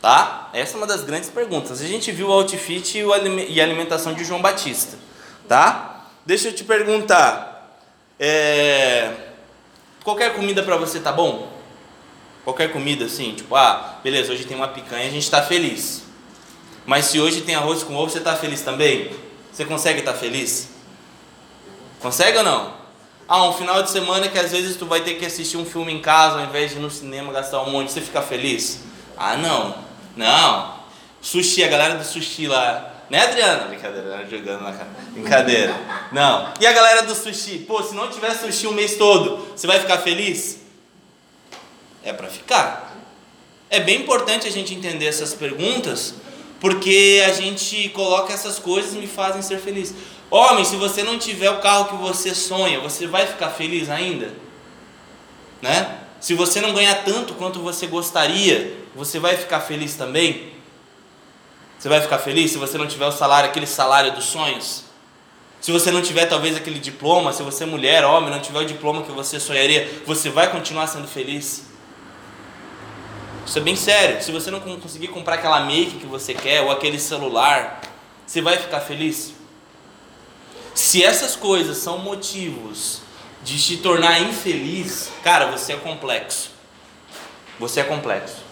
Tá? Essa é uma das grandes perguntas. A gente viu o outfit e a alimentação de João Batista. Tá? Deixa eu te perguntar. É... Qualquer comida para você tá bom? Qualquer comida assim, tipo, ah, beleza, hoje tem uma picanha, a gente está feliz. Mas se hoje tem arroz com ovo, você está feliz também? Você consegue estar tá feliz? Consegue ou não? Ah, um final de semana que às vezes tu vai ter que assistir um filme em casa ao invés de ir no cinema gastar um monte, você fica feliz? Ah, não. Não. Sushi, a galera do sushi lá. Né, Adriana? Brincadeira, jogando na cara. Brincadeira. Não. E a galera do sushi? Pô, se não tiver sushi o mês todo, você vai ficar feliz? É para ficar. É bem importante a gente entender essas perguntas, porque a gente coloca essas coisas e me fazem ser feliz. Homem, se você não tiver o carro que você sonha, você vai ficar feliz ainda? Né? Se você não ganhar tanto quanto você gostaria, você vai ficar feliz também? Você vai ficar feliz se você não tiver o salário, aquele salário dos sonhos? Se você não tiver talvez aquele diploma, se você é mulher, homem, não tiver o diploma que você sonharia, você vai continuar sendo feliz? Isso é bem sério. Se você não conseguir comprar aquela make que você quer ou aquele celular, você vai ficar feliz? Se essas coisas são motivos de te tornar infeliz, cara, você é complexo. Você é complexo.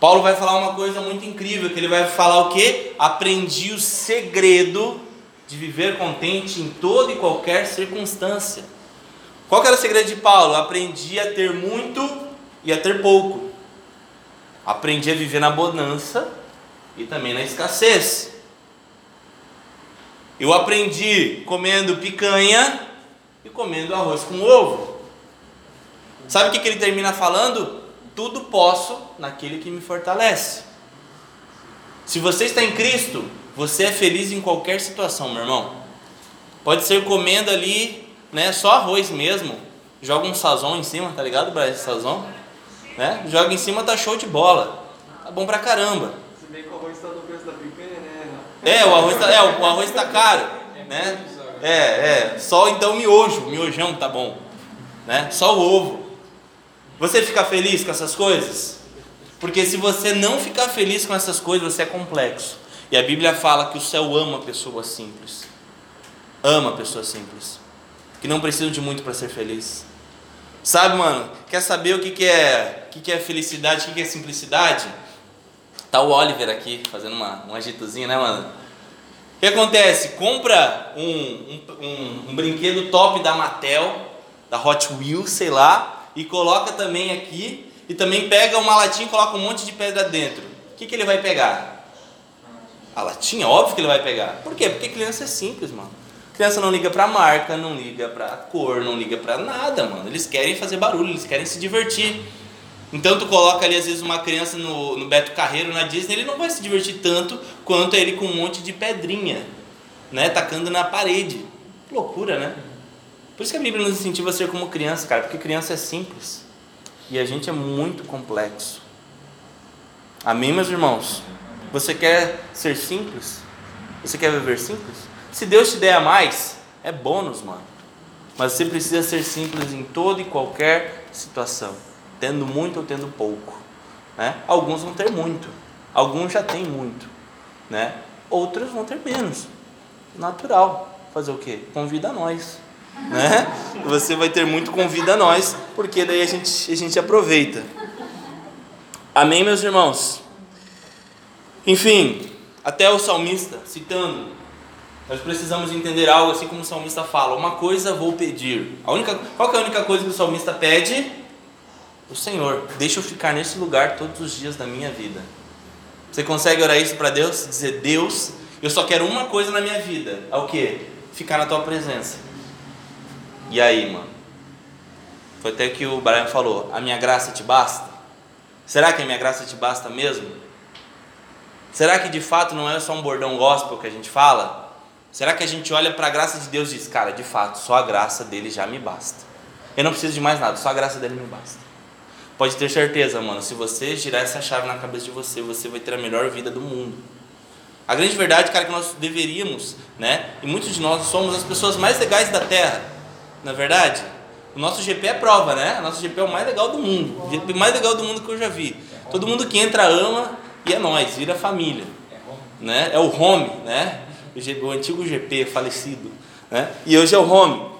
Paulo vai falar uma coisa muito incrível, que ele vai falar o quê? Aprendi o segredo de viver contente em toda e qualquer circunstância. Qual era o segredo de Paulo? Aprendi a ter muito e a ter pouco. Aprendi a viver na bonança e também na escassez. Eu aprendi comendo picanha e comendo arroz com ovo. Sabe o que, que ele termina falando? Tudo posso naquele que me fortalece. Se você está em Cristo, você é feliz em qualquer situação, meu irmão. Pode ser comendo ali, né, só arroz mesmo. Joga um sazon em cima, tá ligado, Brasil? Sazon? Né? Joga em cima, tá show de bola. Tá bom pra caramba. Se bem que o arroz está no preço da picanha, né? É, o arroz tá, é, o arroz tá caro, né? É, é, só então miojo, miojão tá bom, né? Só o ovo. Você fica feliz com essas coisas? Porque se você não ficar feliz com essas coisas, você é complexo. E a Bíblia fala que o céu ama pessoas simples. Ama pessoas simples. Que não precisam de muito para ser feliz. Sabe, mano? Quer saber o que, que é o que, que é felicidade, o que, que é simplicidade? Tá o Oliver aqui fazendo uma, um agitozinho, né, mano? O que acontece? Compra um, um, um, um brinquedo top da Mattel, da Hot Wheels, sei lá, e coloca também aqui, e também pega uma latinha e coloca um monte de pedra dentro. O que, que ele vai pegar? A latinha, óbvio que ele vai pegar. Por quê? Porque criança é simples, mano. Criança não liga pra marca, não liga pra cor, não liga pra nada, mano. Eles querem fazer barulho, eles querem se divertir. Então tu coloca ali às vezes uma criança no, no Beto Carreiro na Disney, ele não vai se divertir tanto quanto ele com um monte de pedrinha, né, tacando na parede. Loucura, né? Por isso que a Bíblia nos incentiva a ser como criança, cara, porque criança é simples e a gente é muito complexo. Amém, meus irmãos? Você quer ser simples? Você quer viver simples? Se Deus te der a mais, é bônus, mano. Mas você precisa ser simples em toda e qualquer situação, tendo muito ou tendo pouco. Né? Alguns vão ter muito, alguns já têm muito, né? outros vão ter menos. Natural. Fazer o quê? Convida nós né? Você vai ter muito convida a nós, porque daí a gente, a gente aproveita. Amém, meus irmãos? Enfim, até o salmista, citando, nós precisamos entender algo assim como o salmista fala: Uma coisa vou pedir. A única, qual é a única coisa que o salmista pede? O Senhor, deixa eu ficar nesse lugar todos os dias da minha vida. Você consegue orar isso para Deus? Dizer: Deus, eu só quero uma coisa na minha vida: é o que? Ficar na tua presença. E aí, mano? Foi até que o Brian falou: A minha graça te basta? Será que a minha graça te basta mesmo? Será que de fato não é só um bordão gospel que a gente fala? Será que a gente olha para a graça de Deus e diz: Cara, de fato, só a graça dele já me basta. Eu não preciso de mais nada, só a graça dele me basta. Pode ter certeza, mano, se você girar essa chave na cabeça de você, você vai ter a melhor vida do mundo. A grande verdade, cara, é que nós deveríamos, né? E muitos de nós somos as pessoas mais legais da terra na é verdade? O nosso GP é prova, né? O nosso GP é o mais legal do mundo. O GP mais legal do mundo que eu já vi. Todo mundo que entra ama e é nós, vira família. Né? É o home, né? O, antigo GP falecido. Né? E hoje é o home.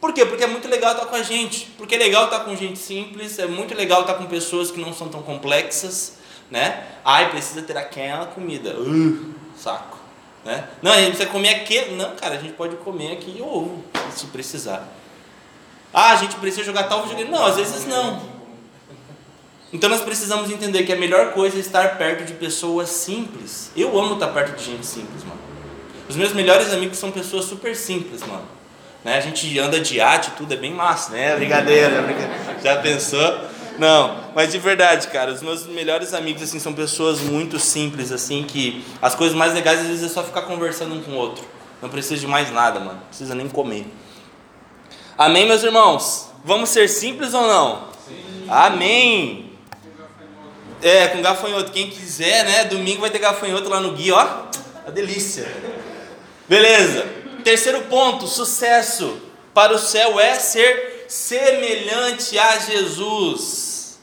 Por quê? Porque é muito legal estar com a gente. Porque é legal estar com gente simples, é muito legal estar com pessoas que não são tão complexas, né? Ai, precisa ter aquela comida. Uh, saco. Né? Não, a gente precisa comer aquele. Não, cara, a gente pode comer aqui ovo, se precisar. Ah, a gente precisa jogar tal videogame. Não, às vezes não. Então nós precisamos entender que a melhor coisa é estar perto de pessoas simples. Eu amo estar perto de gente simples, mano. Os meus melhores amigos são pessoas super simples, mano. Né? A gente anda de arte, tudo é bem massa, né? Brincadeira, brincadeira. Já pensou? Não, mas de verdade, cara, os meus melhores amigos assim são pessoas muito simples assim que as coisas mais legais às vezes é só ficar conversando um com o outro. Não precisa de mais nada, mano. Não precisa nem comer. Amém, meus irmãos? Vamos ser simples ou não? Sim. Amém. É, com gafanhoto. Quem quiser, né? Domingo vai ter gafanhoto lá no guia, ó. A delícia. Beleza. Terceiro ponto: sucesso para o céu é ser semelhante a Jesus.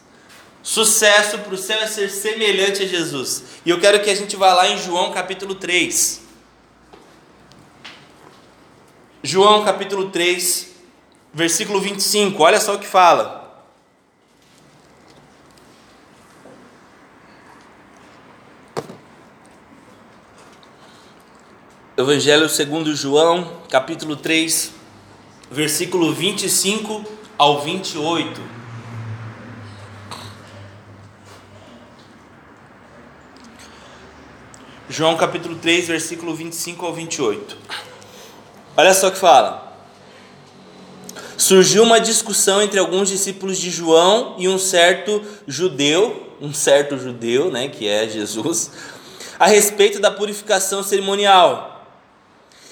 Sucesso para o céu é ser semelhante a Jesus. E eu quero que a gente vá lá em João capítulo 3. João capítulo 3, versículo 25. Olha só o que fala. Evangelho segundo João, capítulo 3, versículo 25 ao 28. João capítulo 3, versículo 25 ao 28. Olha só o que fala. Surgiu uma discussão entre alguns discípulos de João e um certo judeu, um certo judeu, né, que é Jesus, a respeito da purificação cerimonial.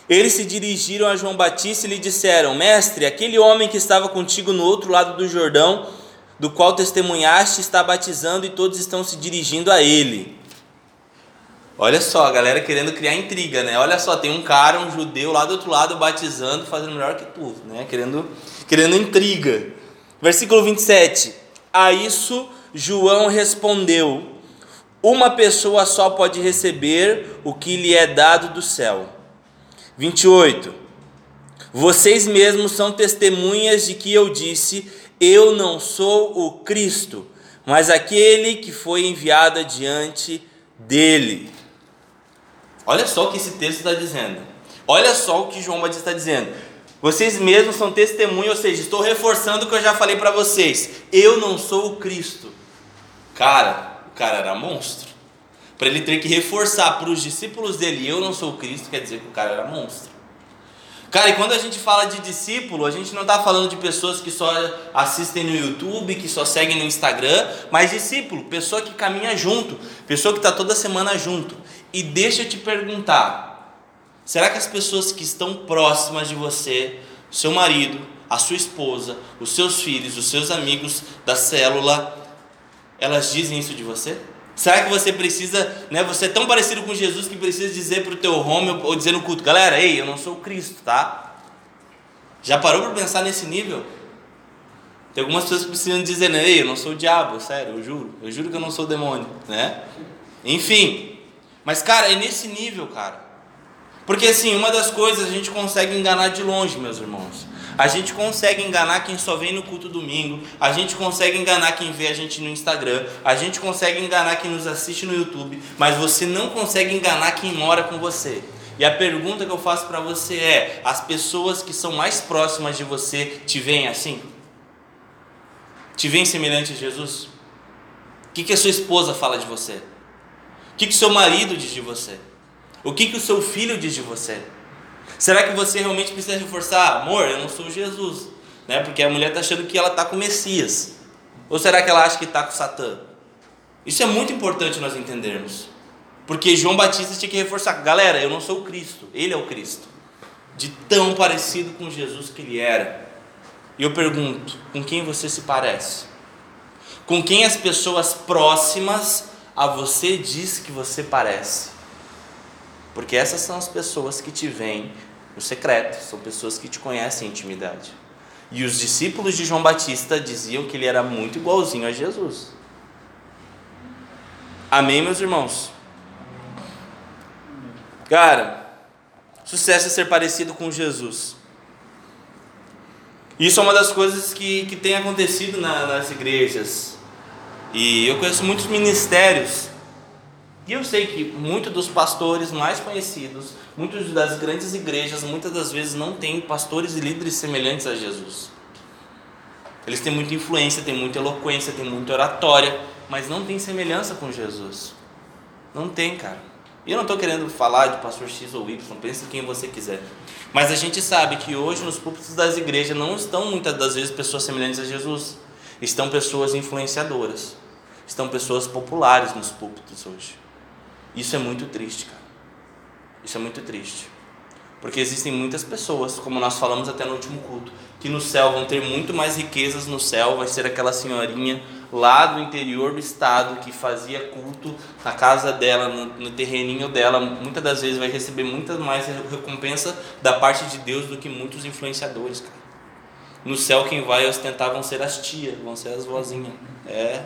Eles se dirigiram a João Batista e lhe disseram: Mestre, aquele homem que estava contigo no outro lado do Jordão, do qual testemunhaste, está batizando e todos estão se dirigindo a ele. Olha só, a galera querendo criar intriga, né? Olha só, tem um cara, um judeu lá do outro lado batizando, fazendo melhor que tu, né? Querendo, querendo intriga. Versículo 27. A isso João respondeu: Uma pessoa só pode receber o que lhe é dado do céu. 28. Vocês mesmos são testemunhas de que eu disse: Eu não sou o Cristo, mas aquele que foi enviado adiante dele. Olha só o que esse texto está dizendo. Olha só o que João Batista está dizendo. Vocês mesmos são testemunhas, ou seja, estou reforçando o que eu já falei para vocês. Eu não sou o Cristo. Cara, o cara era monstro para ele ter que reforçar para os discípulos dele, eu não sou Cristo, quer dizer que o cara era monstro. Cara, e quando a gente fala de discípulo, a gente não está falando de pessoas que só assistem no YouTube, que só seguem no Instagram, mas discípulo, pessoa que caminha junto, pessoa que está toda semana junto. E deixa eu te perguntar: será que as pessoas que estão próximas de você, seu marido, a sua esposa, os seus filhos, os seus amigos da célula, elas dizem isso de você? Será que você precisa, né? Você é tão parecido com Jesus que precisa dizer para o teu home ou dizer no culto, galera, ei, eu não sou Cristo, tá? Já parou para pensar nesse nível? Tem algumas pessoas que precisam dizer, né? ei, eu não sou o diabo, sério, eu juro, eu juro que eu não sou o demônio, né? Enfim, mas cara, é nesse nível, cara. Porque assim, uma das coisas a gente consegue enganar de longe, meus irmãos. A gente consegue enganar quem só vem no culto domingo, a gente consegue enganar quem vê a gente no Instagram, a gente consegue enganar quem nos assiste no YouTube, mas você não consegue enganar quem mora com você. E a pergunta que eu faço para você é: as pessoas que são mais próximas de você te veem assim? Te veem semelhante a Jesus? O que, que a sua esposa fala de você? Que, que o seu marido diz de você? O que, que o seu filho diz de você? Será que você realmente precisa reforçar, amor, eu não sou Jesus? Né? Porque a mulher está achando que ela está com o Messias. Ou será que ela acha que está com Satã? Isso é muito importante nós entendermos. Porque João Batista tinha que reforçar, galera, eu não sou o Cristo, ele é o Cristo. De tão parecido com Jesus que ele era. E eu pergunto, com quem você se parece? Com quem as pessoas próximas a você diz que você parece? Porque essas são as pessoas que te veem no secreto, são pessoas que te conhecem em intimidade. E os discípulos de João Batista diziam que ele era muito igualzinho a Jesus. Amém, meus irmãos? Cara, sucesso é ser parecido com Jesus. Isso é uma das coisas que, que tem acontecido na, nas igrejas. E eu conheço muitos ministérios e eu sei que muitos dos pastores mais conhecidos, muitas das grandes igrejas, muitas das vezes não têm pastores e líderes semelhantes a Jesus. Eles têm muita influência, têm muita eloquência, têm muita oratória, mas não tem semelhança com Jesus. Não tem, cara. E eu não estou querendo falar de pastor X ou Y, pense quem você quiser. Mas a gente sabe que hoje nos púlpitos das igrejas não estão muitas das vezes pessoas semelhantes a Jesus. Estão pessoas influenciadoras. Estão pessoas populares nos púlpitos hoje. Isso é muito triste, cara. Isso é muito triste. Porque existem muitas pessoas, como nós falamos até no último culto, que no céu vão ter muito mais riquezas no céu, vai ser aquela senhorinha lá do interior do estado que fazia culto na casa dela, no, no terreninho dela, muitas das vezes vai receber muita mais recompensa da parte de Deus do que muitos influenciadores, cara. No céu quem vai ostentar vão ser as tias, vão ser as vozinhas. É.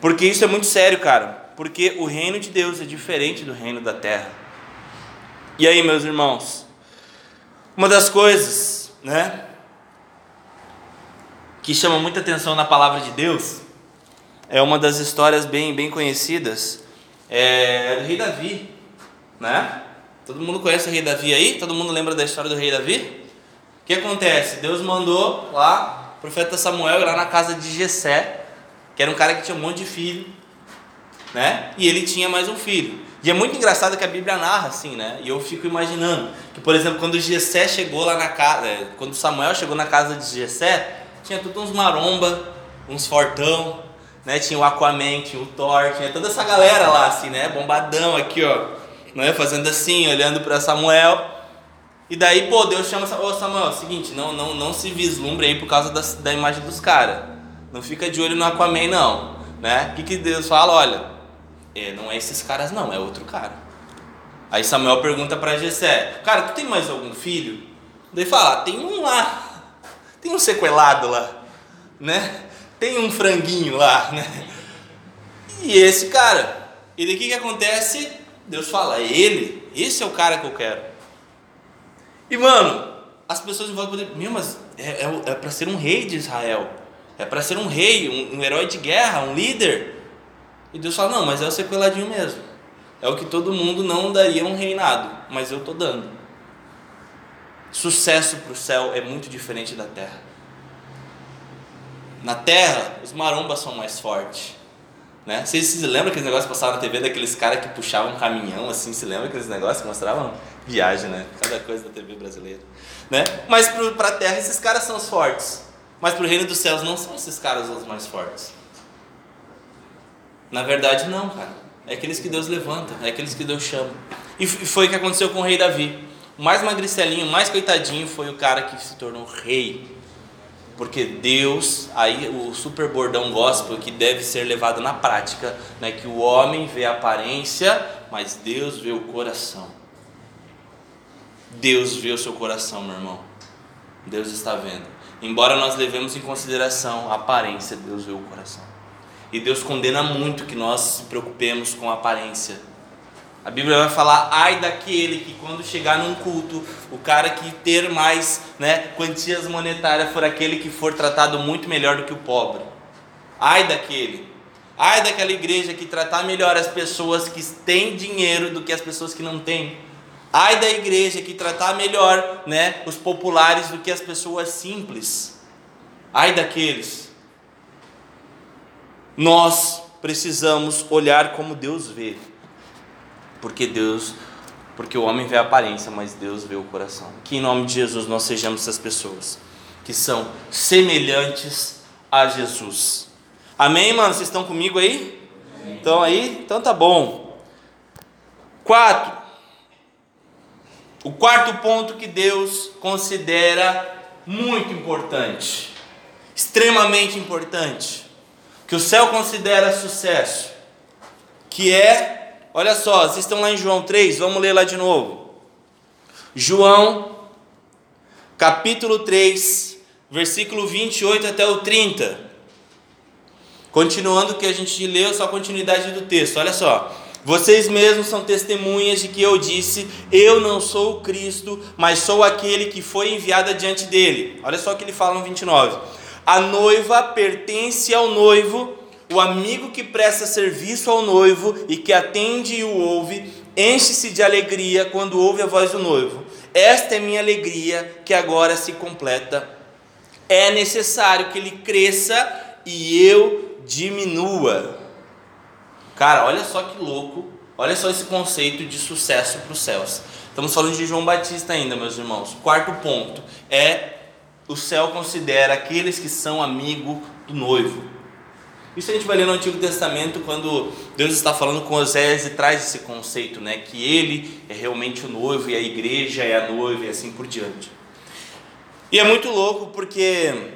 Porque isso é muito sério, cara. Porque o reino de Deus é diferente do reino da terra. E aí, meus irmãos? Uma das coisas, né, que chama muita atenção na palavra de Deus é uma das histórias bem, bem conhecidas é do rei Davi, né? Todo mundo conhece o rei Davi aí? Todo mundo lembra da história do rei Davi? O que acontece? Deus mandou lá o profeta Samuel lá na casa de Jessé, que era um cara que tinha um monte de filho, né? E ele tinha mais um filho. E é muito engraçado que a Bíblia narra assim, né? E eu fico imaginando que, por exemplo, quando Jessé chegou lá na casa, é, quando Samuel chegou na casa de Jessé, tinha tudo uns maromba, uns fortão, né? Tinha o Aquaman, tinha o Thor, tinha toda essa galera lá, assim, né? Bombadão aqui, ó, né? Fazendo assim, olhando para Samuel. E daí, pô, Deus chama ô Samuel, é o seguinte, não, não, não se vislumbre aí por causa da, da imagem dos caras. Não fica de olho no Aquaman, não, né? O que, que Deus fala? Olha, é, não é esses caras, não, é outro cara. Aí Samuel pergunta para Jessé, cara, tu tem mais algum filho? Daí fala, ah, tem um lá, tem um sequelado lá, né? tem um franguinho lá, né? E esse cara, e daqui que acontece? Deus fala, é ele, esse é o cara que eu quero. E mano, as pessoas vão poder, meu, mas é, é, é para ser um rei de Israel, é para ser um rei, um, um herói de guerra, um líder. E Deus fala, não, mas é o sequeladinho mesmo. É o que todo mundo não daria um reinado, mas eu tô dando. Sucesso para o céu é muito diferente da terra. Na terra, os marombas são mais fortes. Né? Vocês se lembram aqueles negócios que passavam na TV daqueles caras que puxavam um caminhão assim? Se lembra aqueles negócios que mostravam? Viagem, né? Cada coisa da TV brasileira. Né? Mas para a terra, esses caras são os fortes. Mas para o reino dos céus, não são esses caras os mais fortes. Na verdade, não, cara. É aqueles que Deus levanta, é aqueles que Deus chama. E foi o que aconteceu com o rei Davi. O mais magricelinho, o mais coitadinho foi o cara que se tornou rei porque Deus, aí o super bordão gospel que deve ser levado na prática, né, que o homem vê a aparência, mas Deus vê o coração. Deus vê o seu coração, meu irmão. Deus está vendo. Embora nós levemos em consideração a aparência, Deus vê o coração. E Deus condena muito que nós se preocupemos com a aparência a Bíblia vai falar, ai daquele que quando chegar num culto, o cara que ter mais né, quantias monetárias for aquele que for tratado muito melhor do que o pobre. Ai daquele. Ai daquela igreja que tratar melhor as pessoas que têm dinheiro do que as pessoas que não têm. Ai da igreja que tratar melhor né, os populares do que as pessoas simples. Ai daqueles. Nós precisamos olhar como Deus vê porque Deus, porque o homem vê a aparência, mas Deus vê o coração. Que em nome de Jesus nós sejamos essas pessoas que são semelhantes a Jesus. Amém, mano? Vocês estão comigo aí? Então aí? Então tá bom. Quatro. O quarto ponto que Deus considera muito importante, extremamente importante, que o céu considera sucesso, que é Olha só, vocês estão lá em João 3, vamos ler lá de novo. João, capítulo 3, versículo 28 até o 30. Continuando o que a gente leu, só a continuidade do texto. Olha só. Vocês mesmos são testemunhas de que eu disse: Eu não sou o Cristo, mas sou aquele que foi enviado adiante dele. Olha só o que ele fala no 29. A noiva pertence ao noivo o amigo que presta serviço ao noivo e que atende e o ouve, enche-se de alegria quando ouve a voz do noivo. Esta é minha alegria que agora se completa. É necessário que ele cresça e eu diminua. Cara, olha só que louco. Olha só esse conceito de sucesso para os céus. Estamos falando de João Batista ainda, meus irmãos. Quarto ponto é o céu considera aqueles que são amigo do noivo. Isso a gente vai ler no Antigo Testamento quando Deus está falando com Osés e traz esse conceito, né, que ele é realmente o noivo e a igreja é a noiva e assim por diante. E é muito louco porque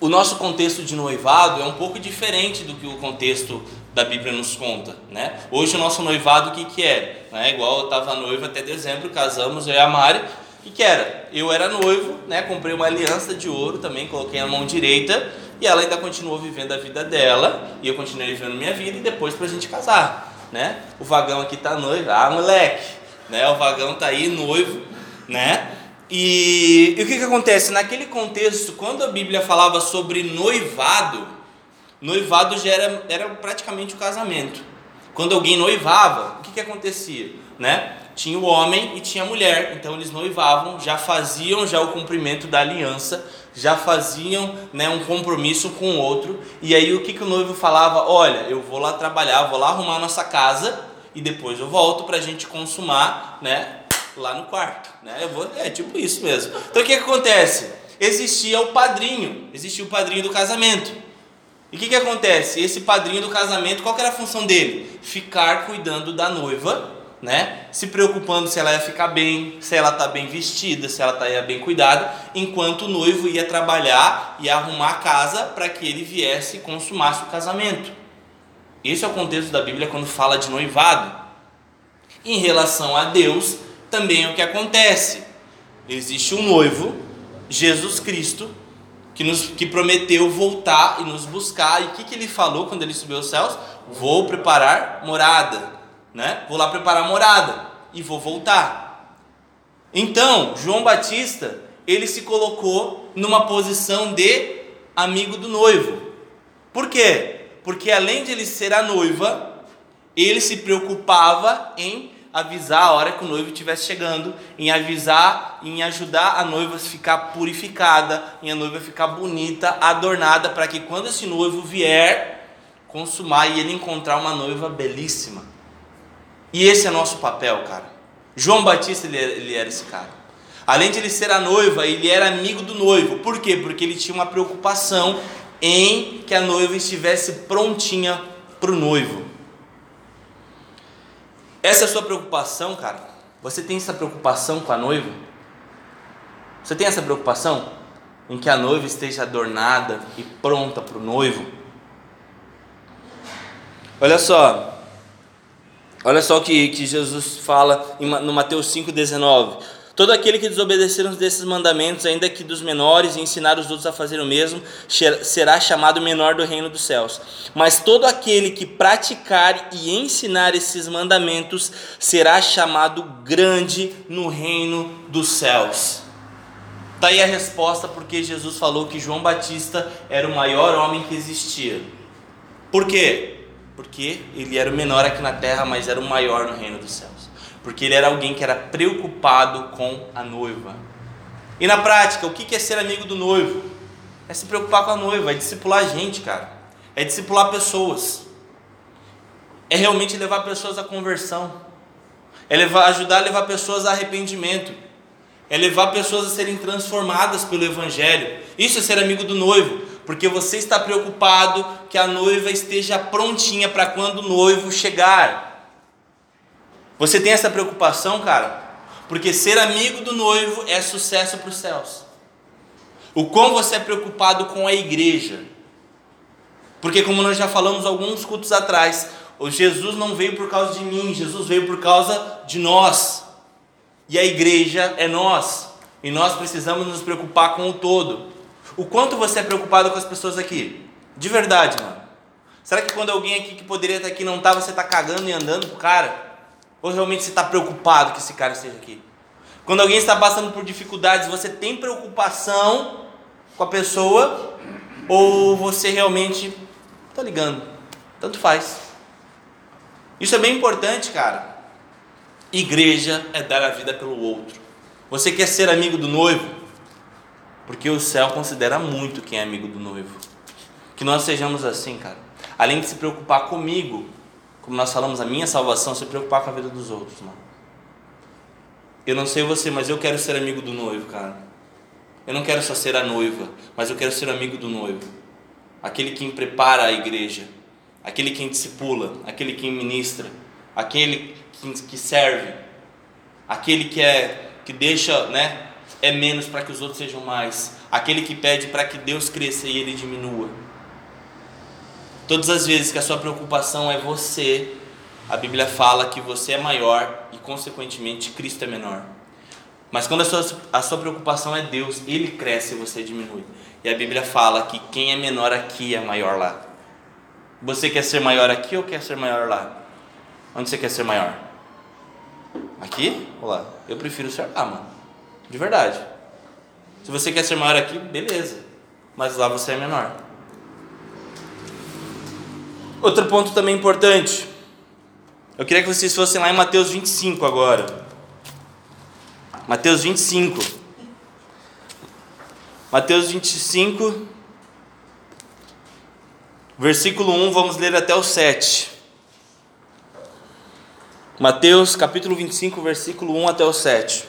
o nosso contexto de noivado é um pouco diferente do que o contexto da Bíblia nos conta, né? Hoje o nosso noivado o que que é? Né? Igual eu estava noiva até dezembro, casamos eu e a Mari, O que, que era? Eu era noivo, né? Comprei uma aliança de ouro também, coloquei na mão direita e ela ainda continuou vivendo a vida dela e eu continuei vivendo minha vida e depois pra gente casar, né? O vagão aqui tá noivo, ah, moleque, né? O vagão tá aí noivo, né? E, e o que que acontece? Naquele contexto, quando a Bíblia falava sobre noivado, noivado já era, era praticamente o casamento. Quando alguém noivava, o que que acontecia, né? Tinha o homem e tinha a mulher, então eles noivavam, já faziam já o cumprimento da aliança, já faziam né, um compromisso com o outro. E aí o que, que o noivo falava? Olha, eu vou lá trabalhar, vou lá arrumar nossa casa e depois eu volto para a gente consumar, né, lá no quarto, né? Eu vou, é tipo isso mesmo. Então o que, que acontece? Existia o padrinho, existia o padrinho do casamento. E o que, que acontece? Esse padrinho do casamento, qual era a função dele? Ficar cuidando da noiva né? Se preocupando se ela ia ficar bem, se ela tá bem vestida, se ela tá bem cuidada, enquanto o noivo ia trabalhar e arrumar a casa para que ele viesse e consumasse o casamento. Esse é o contexto da Bíblia quando fala de noivado. Em relação a Deus, também é o que acontece. Existe um noivo, Jesus Cristo, que nos que prometeu voltar e nos buscar. E o que, que ele falou quando ele subiu aos céus? Vou preparar morada né? Vou lá preparar morada e vou voltar. Então, João Batista, ele se colocou numa posição de amigo do noivo. Por quê? Porque além de ele ser a noiva, ele se preocupava em avisar a hora que o noivo estivesse chegando, em avisar, em ajudar a noiva a ficar purificada, em a noiva ficar bonita, adornada, para que quando esse noivo vier consumar e ele encontrar uma noiva belíssima. E esse é nosso papel, cara. João Batista, ele era, ele era esse cara. Além de ele ser a noiva, ele era amigo do noivo. Por quê? Porque ele tinha uma preocupação em que a noiva estivesse prontinha para o noivo. Essa é a sua preocupação, cara? Você tem essa preocupação com a noiva? Você tem essa preocupação em que a noiva esteja adornada e pronta para o noivo? Olha só, Olha só o que, que Jesus fala no Mateus 5,19. Todo aquele que desobedecer um desses mandamentos, ainda que dos menores, e ensinar os outros a fazer o mesmo, será chamado menor do reino dos céus. Mas todo aquele que praticar e ensinar esses mandamentos será chamado grande no reino dos céus. Está aí a resposta porque Jesus falou que João Batista era o maior homem que existia. Por quê? Porque ele era o menor aqui na terra, mas era o maior no reino dos céus. Porque ele era alguém que era preocupado com a noiva. E na prática, o que é ser amigo do noivo? É se preocupar com a noiva, é discipular gente, cara. É discipular pessoas. É realmente levar pessoas à conversão. É levar, ajudar a levar pessoas a arrependimento. É levar pessoas a serem transformadas pelo Evangelho. Isso é ser amigo do noivo porque você está preocupado que a noiva esteja prontinha para quando o noivo chegar. Você tem essa preocupação, cara? Porque ser amigo do noivo é sucesso para os céus. O quão você é preocupado com a igreja. Porque, como nós já falamos alguns cultos atrás, o Jesus não veio por causa de mim, Jesus veio por causa de nós. E a igreja é nós. E nós precisamos nos preocupar com o todo. O quanto você é preocupado com as pessoas aqui? De verdade, mano. Será que quando alguém aqui que poderia estar aqui não está, você está cagando e andando pro cara? Ou realmente você está preocupado que esse cara esteja aqui? Quando alguém está passando por dificuldades, você tem preocupação com a pessoa? Ou você realmente está ligando? Tanto faz. Isso é bem importante, cara. Igreja é dar a vida pelo outro. Você quer ser amigo do noivo? Porque o céu considera muito quem é amigo do noivo. Que nós sejamos assim, cara. Além de se preocupar comigo, como nós falamos, a minha salvação, se preocupar com a vida dos outros, mano. Eu não sei você, mas eu quero ser amigo do noivo, cara. Eu não quero só ser a noiva, mas eu quero ser amigo do noivo. Aquele que prepara a igreja, aquele que discipula, aquele que ministra, aquele que serve, aquele que é que deixa, né, é menos para que os outros sejam mais. Aquele que pede para que Deus cresça e ele diminua. Todas as vezes que a sua preocupação é você, a Bíblia fala que você é maior e, consequentemente, Cristo é menor. Mas quando a sua, a sua preocupação é Deus, Ele cresce e você diminui. E a Bíblia fala que quem é menor aqui é maior lá. Você quer ser maior aqui ou quer ser maior lá? Onde você quer ser maior? Aqui ou lá? Eu prefiro ser lá, mano. De verdade. Se você quer ser maior aqui, beleza. Mas lá você é menor. Outro ponto também importante. Eu queria que vocês fossem lá em Mateus 25 agora. Mateus 25. Mateus 25, versículo 1, vamos ler até o 7. Mateus capítulo 25, versículo 1 até o 7.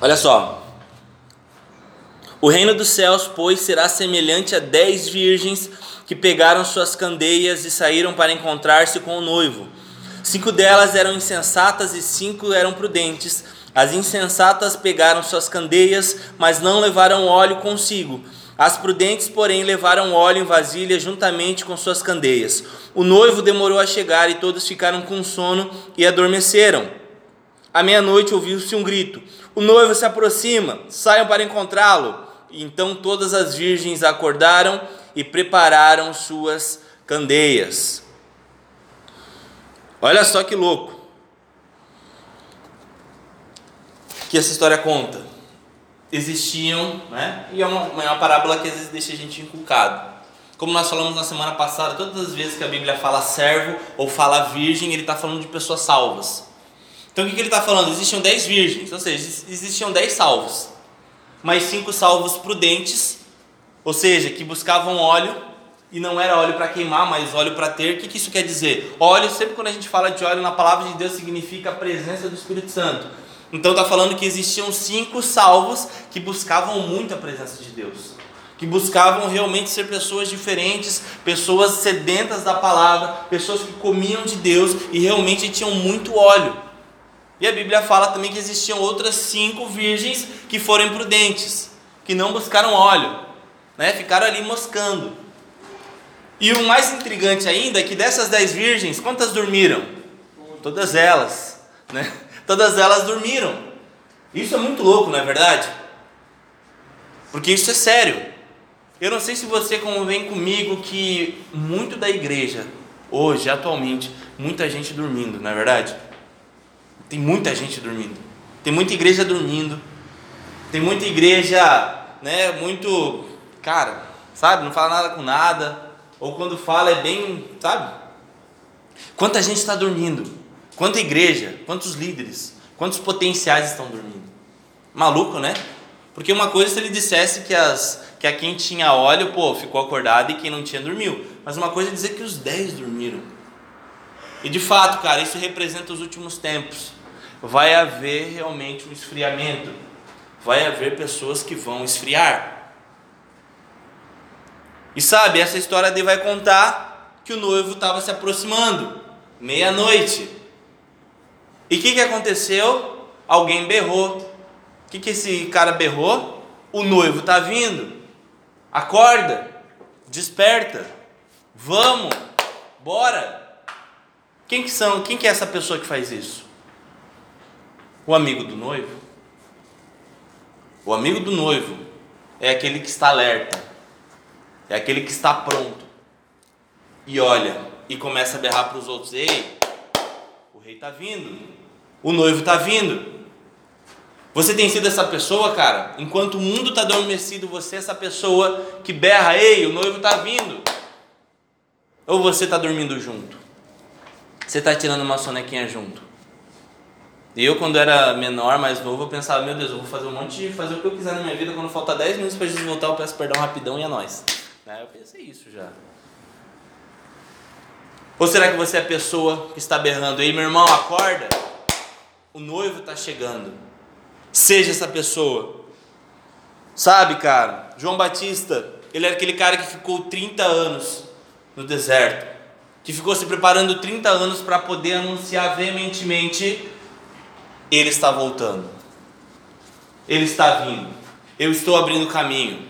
Olha só. O reino dos céus, pois, será semelhante a dez virgens que pegaram suas candeias e saíram para encontrar-se com o noivo. Cinco delas eram insensatas e cinco eram prudentes. As insensatas pegaram suas candeias, mas não levaram óleo consigo. As prudentes, porém, levaram óleo em vasilha juntamente com suas candeias. O noivo demorou a chegar e todos ficaram com sono e adormeceram. À meia-noite ouviu-se um grito: O noivo se aproxima, saiam para encontrá-lo. Então todas as virgens acordaram e prepararam suas candeias. Olha só que louco. Que essa história conta. Existiam, né? E é uma, é uma parábola que às vezes deixa a gente inculcado. Como nós falamos na semana passada, todas as vezes que a Bíblia fala servo ou fala virgem, ele está falando de pessoas salvas. Então o que, que ele está falando? Existiam dez virgens, ou seja, existiam dez salvos mas cinco salvos prudentes, ou seja, que buscavam óleo e não era óleo para queimar, mas óleo para ter. O que, que isso quer dizer? Óleo, sempre quando a gente fala de óleo na palavra de Deus, significa a presença do Espírito Santo. Então está falando que existiam cinco salvos que buscavam muito a presença de Deus, que buscavam realmente ser pessoas diferentes, pessoas sedentas da palavra, pessoas que comiam de Deus e realmente tinham muito óleo. E a Bíblia fala também que existiam outras cinco virgens que foram imprudentes, que não buscaram óleo, né? ficaram ali moscando. E o mais intrigante ainda é que dessas dez virgens, quantas dormiram? Todas elas, né? Todas elas dormiram. Isso é muito louco, não é verdade? Porque isso é sério. Eu não sei se você convém comigo que muito da igreja, hoje, atualmente, muita gente dormindo, não é verdade? Tem muita gente dormindo. Tem muita igreja dormindo. Tem muita igreja, né, muito, cara, sabe, não fala nada com nada, ou quando fala é bem, sabe? Quanta gente está dormindo? Quanta igreja? Quantos líderes? Quantos potenciais estão dormindo? Maluco, né? Porque uma coisa se ele dissesse que as que a quem tinha óleo, pô, ficou acordado e quem não tinha dormiu. Mas uma coisa é dizer que os dez dormiram. E de fato, cara, isso representa os últimos tempos vai haver realmente um esfriamento. Vai haver pessoas que vão esfriar. E sabe, essa história dele vai contar que o noivo estava se aproximando, meia-noite. E o que, que aconteceu? Alguém berrou. O que, que esse cara berrou? O noivo está vindo. Acorda, desperta, vamos, bora. Quem que são? Quem que é essa pessoa que faz isso? O amigo do noivo? O amigo do noivo é aquele que está alerta, é aquele que está pronto e olha e começa a berrar para os outros: Ei, o rei está vindo, o noivo está vindo. Você tem sido essa pessoa, cara? Enquanto o mundo está adormecido, você é essa pessoa que berra: Ei, o noivo está vindo. Ou você está dormindo junto? Você está tirando uma sonequinha junto? Eu, quando era menor, mais novo, eu pensava, meu Deus, eu vou fazer um monte de fazer o que eu quiser na minha vida, quando faltar 10 minutos para Jesus voltar, eu peço perdão rapidão e é nós. Né? Eu pensei isso já. Ou será que você é a pessoa que está berrando, ei meu irmão, acorda? O noivo está chegando. Seja essa pessoa. Sabe, cara, João Batista, ele era aquele cara que ficou 30 anos no deserto, que ficou se preparando 30 anos para poder anunciar veementemente ele está voltando. Ele está vindo. Eu estou abrindo caminho.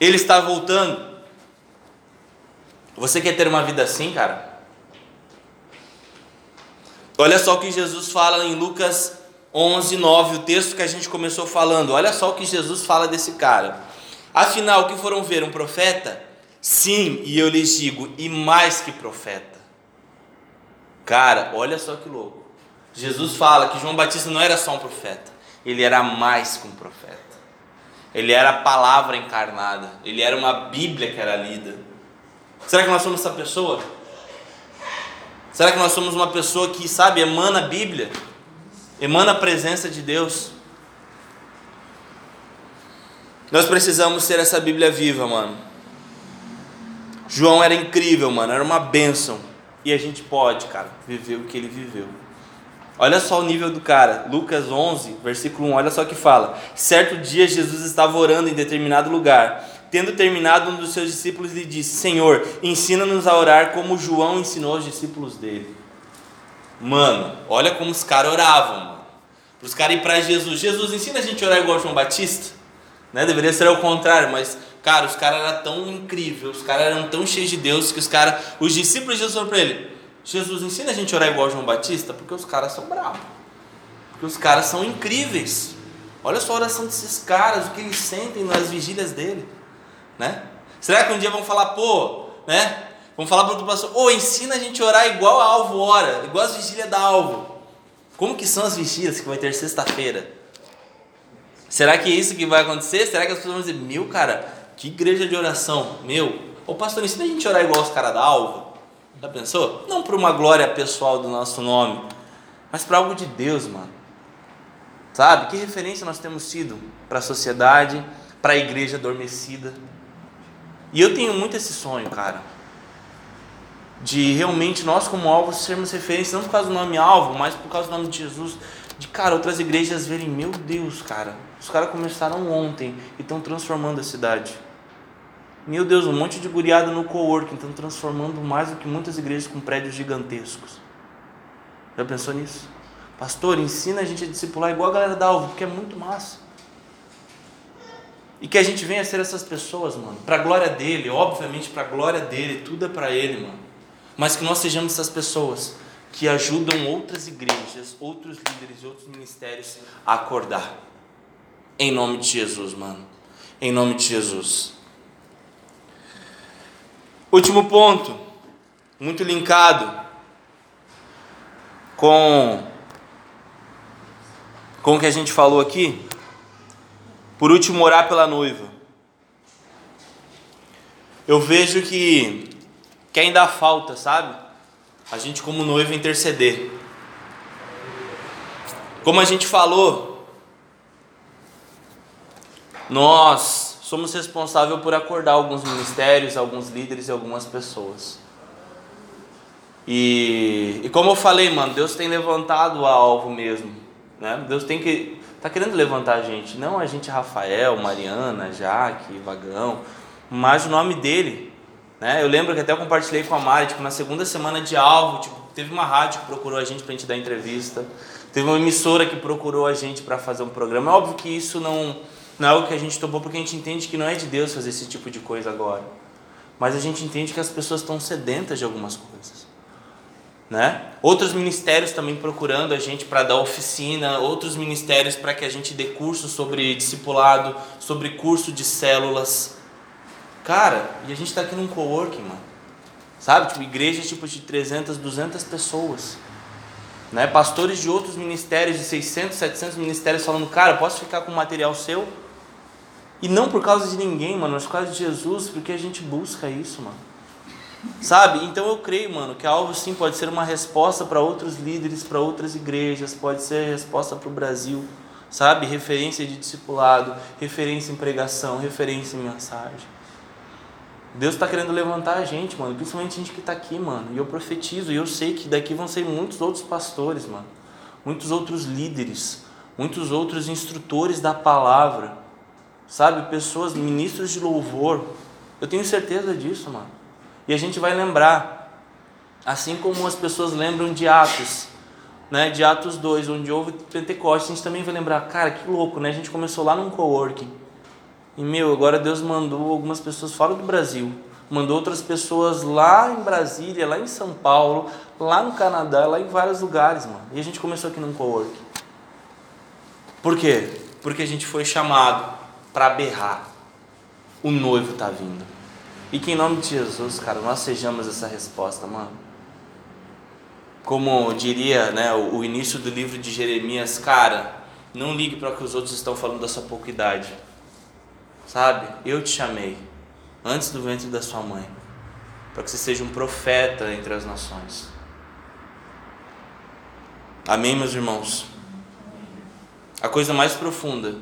Ele está voltando. Você quer ter uma vida assim, cara? Olha só o que Jesus fala em Lucas 11, 9, o texto que a gente começou falando. Olha só o que Jesus fala desse cara. Afinal, que foram ver? Um profeta? Sim, e eu lhes digo, e mais que profeta. Cara, olha só que louco. Jesus fala que João Batista não era só um profeta, ele era mais que um profeta. Ele era a palavra encarnada, ele era uma Bíblia que era lida. Será que nós somos essa pessoa? Será que nós somos uma pessoa que, sabe, emana a Bíblia? Emana a presença de Deus? Nós precisamos ser essa Bíblia viva, mano. João era incrível, mano, era uma bênção. E a gente pode, cara, viver o que ele viveu. Olha só o nível do cara. Lucas 11, versículo 1, olha só o que fala. Certo dia Jesus estava orando em determinado lugar. Tendo terminado, um dos seus discípulos lhe disse: Senhor, ensina-nos a orar como João ensinou aos discípulos dele. Mano, olha como os caras oravam. Para os caras ir para Jesus. Jesus, ensina a gente a orar igual João Batista. Né? Deveria ser ao contrário, mas, cara, os caras eram tão incríveis, os caras eram tão cheios de Deus que os caras, os discípulos de Jesus falaram para ele: Jesus, ensina a gente a orar igual João Batista, porque os caras são bravos. Porque os caras são incríveis. Olha só a oração desses caras, o que eles sentem nas vigílias dele. Né? Será que um dia vão falar, pô, né? Vamos falar para outro pastor, ô, ensina a gente a orar igual a Alvo ora, igual as vigílias da Alvo. Como que são as vigílias que vai ter sexta-feira? Será que é isso que vai acontecer? Será que as pessoas vão dizer, meu cara, que igreja de oração, meu, ô pastor, ensina a gente a orar igual os caras da Alvo? Já pensou? Não por uma glória pessoal do nosso nome, mas para algo de Deus, mano. Sabe? Que referência nós temos sido para a sociedade, para a igreja adormecida. E eu tenho muito esse sonho, cara. De realmente nós, como alvo, sermos referência, não por causa do nome alvo, mas por causa do nome de Jesus. De, cara, outras igrejas verem, meu Deus, cara, os caras começaram ontem e estão transformando a cidade. Meu Deus, um monte de guriada no coworking, estão transformando mais do que muitas igrejas com prédios gigantescos. Já pensou nisso? Pastor, ensina a gente a discipular igual a galera da Alvo, porque é muito massa. E que a gente venha a ser essas pessoas, mano, para a glória dele, obviamente para a glória dele, tudo é para ele, mano. Mas que nós sejamos essas pessoas que ajudam outras igrejas, outros líderes e outros ministérios a acordar. Em nome de Jesus, mano. Em nome de Jesus. Último ponto, muito linkado com com o que a gente falou aqui. Por último, orar pela noiva. Eu vejo que que ainda falta, sabe? A gente como noiva interceder. Como a gente falou, nós somos responsáveis por acordar alguns ministérios, alguns líderes e algumas pessoas. E, e como eu falei, mano, Deus tem levantado o alvo mesmo. Né? Deus tem que. tá querendo levantar a gente. Não a gente, Rafael, Mariana, Jaque, Vagão, mas o nome dele. Né? Eu lembro que até eu compartilhei com a Mari, tipo, na segunda semana de alvo, tipo, teve uma rádio que procurou a gente pra gente dar entrevista. Teve uma emissora que procurou a gente para fazer um programa. É óbvio que isso não não é algo que a gente topou porque a gente entende que não é de Deus fazer esse tipo de coisa agora. Mas a gente entende que as pessoas estão sedentas de algumas coisas. Né? Outros ministérios também procurando a gente para dar oficina, outros ministérios para que a gente dê curso sobre discipulado, sobre curso de células. Cara, e a gente está aqui num coworking, mano. Sabe? Tipo, igrejas tipo de 300, 200 pessoas. Né? Pastores de outros ministérios, de 600, 700 ministérios falando, cara, posso ficar com material seu? E não por causa de ninguém, mano, mas por causa de Jesus, porque a gente busca isso, mano. Sabe? Então eu creio, mano, que algo sim pode ser uma resposta para outros líderes, para outras igrejas, pode ser resposta para o Brasil, sabe? Referência de discipulado, referência em pregação, referência em mensagem. Deus está querendo levantar a gente, mano, principalmente a gente que está aqui, mano. E eu profetizo, e eu sei que daqui vão ser muitos outros pastores, mano, muitos outros líderes, muitos outros instrutores da palavra sabe? Pessoas, ministros de louvor. Eu tenho certeza disso, mano. E a gente vai lembrar, assim como as pessoas lembram de Atos, né? De Atos 2, onde houve Pentecostes, a gente também vai lembrar, cara, que louco, né? A gente começou lá num coworking. E meu, agora Deus mandou algumas pessoas fora do Brasil mandou outras pessoas lá em Brasília, lá em São Paulo, lá no Canadá, lá em vários lugares, mano. E a gente começou aqui num co-work. Por quê? Porque a gente foi chamado para berrar. O noivo está vindo. E que em nome de Jesus, cara, nós sejamos essa resposta, mano. Como diria né, o, início do livro de Jeremias, cara, não ligue para o que os outros estão falando da sua pouca idade. Sabe? Eu te chamei antes do ventre da sua mãe, para que você seja um profeta entre as nações. Amém, meus irmãos? A coisa mais profunda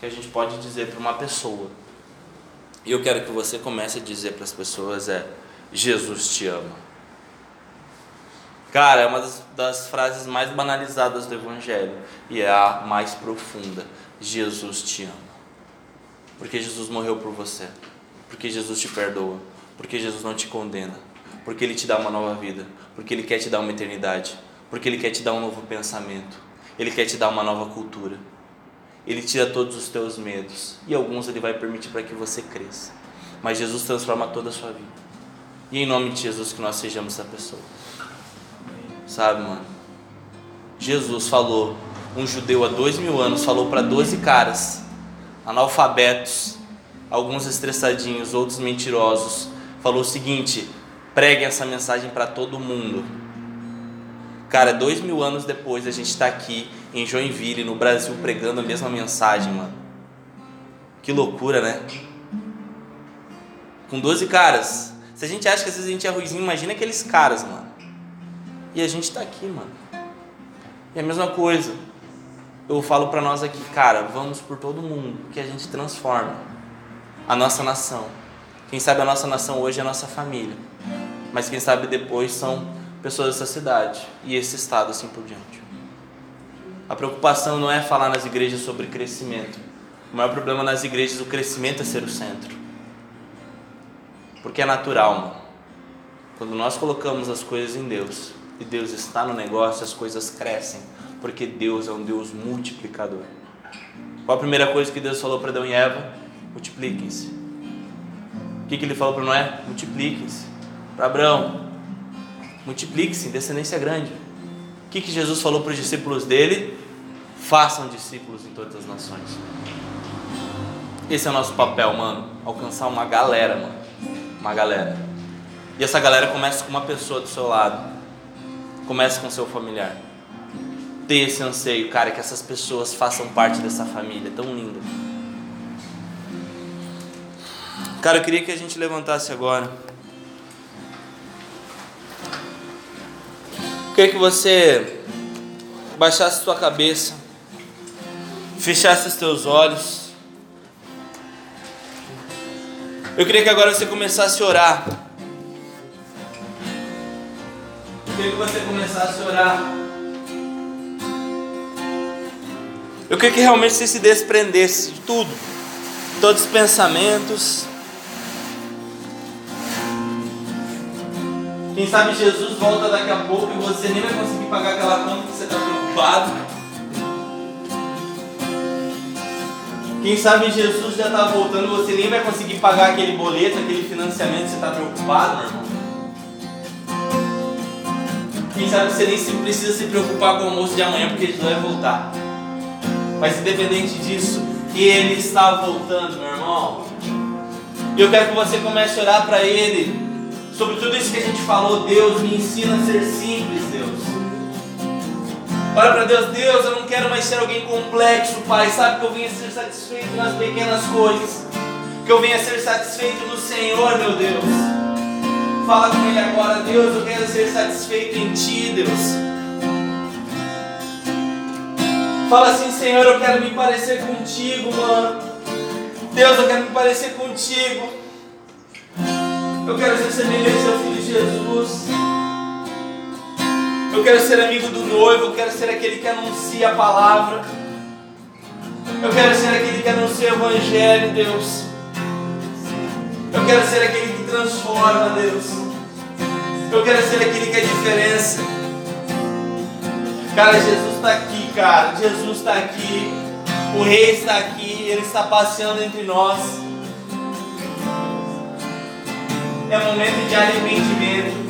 que a gente pode dizer para uma pessoa, e eu quero que você comece a dizer para as pessoas é: Jesus te ama. Cara, é uma das, das, frases mais banalizadas do Evangelho e é a mais profunda. Jesus te ama. Porque Jesus morreu por você. Porque Jesus te perdoa. Porque Jesus não te condena. Porque Ele te dá uma nova vida. Porque Ele quer te dar uma eternidade. Porque Ele quer te dar um novo pensamento. Ele quer te dar uma nova cultura. Ele tira todos os teus medos. E alguns Ele vai permitir para que você cresça. Mas Jesus transforma toda a sua vida. E em nome de Jesus que nós sejamos essa pessoa. Sabe, mano? Jesus falou, um judeu há dois mil anos falou para doze caras, analfabetos, alguns estressadinhos, outros mentirosos, falou o seguinte: preguem essa mensagem para todo mundo. Cara, dois mil anos depois a gente está aqui em Joinville, no Brasil, pregando a mesma mensagem, mano. Que loucura, né? Com 12 caras. Se a gente acha que às vezes a gente é ruizinho, imagina aqueles caras, mano. E a gente está aqui, mano. E a mesma coisa. Eu falo para nós aqui, cara, vamos por todo mundo, que a gente transforma a nossa nação. Quem sabe a nossa nação hoje é a nossa família. Mas quem sabe depois são pessoas dessa cidade e esse estado assim por diante. A preocupação não é falar nas igrejas sobre crescimento. O maior problema nas igrejas, o crescimento é ser o centro. Porque é natural, mano. Quando nós colocamos as coisas em Deus, e Deus está no negócio, as coisas crescem, porque Deus é um Deus multiplicador. Qual a primeira coisa que Deus falou para Adão e Eva? Multipliquem-se. O que, que ele falou para Noé? Multipliquem-se. Para Abraão, multipliquem-se, descendência grande. O que, que Jesus falou para os discípulos dele? Façam discípulos em todas as nações. Esse é o nosso papel, mano. Alcançar uma galera, mano. Uma galera. E essa galera começa com uma pessoa do seu lado. Comece com seu familiar. Ter esse anseio, cara, que essas pessoas façam parte dessa família tão linda. Cara, eu queria que a gente levantasse agora. Queria que você baixasse sua cabeça, fechasse os teus olhos. Eu queria que agora você começasse a orar. queria que você começasse a orar. Eu queria que realmente você se desprendesse de tudo, todos os pensamentos. Quem sabe Jesus volta daqui a pouco e você nem vai conseguir pagar aquela conta que você está preocupado. Quem sabe Jesus já está voltando e você nem vai conseguir pagar aquele boleto, aquele financiamento que você está preocupado, meu irmão. Quem sabe você nem precisa se preocupar com o almoço de amanhã porque ele vai voltar. Mas independente disso, ele está voltando, meu irmão. E eu quero que você comece a orar para ele sobre tudo isso que a gente falou. Deus me ensina a ser simples, Deus. Ora para Deus, Deus, eu não quero mais ser alguém complexo, Pai. Sabe que eu venha ser satisfeito nas pequenas coisas. Que eu venha ser satisfeito no Senhor, meu Deus. Fala com Ele agora, Deus, eu quero ser satisfeito em Ti, Deus. Fala assim, Senhor, eu quero me parecer contigo, mano. Deus, eu quero me parecer contigo. Eu quero ser semelhante ao Filho de Jesus. Eu quero ser amigo do noivo, eu quero ser aquele que anuncia a palavra. Eu quero ser aquele que anuncia o Evangelho, Deus. Eu quero ser aquele que transforma, Deus. Eu quero ser aquele que é diferença. Cara, Jesus está aqui, cara. Jesus está aqui. O Rei está aqui. Ele está passeando entre nós. É momento de arrependimento.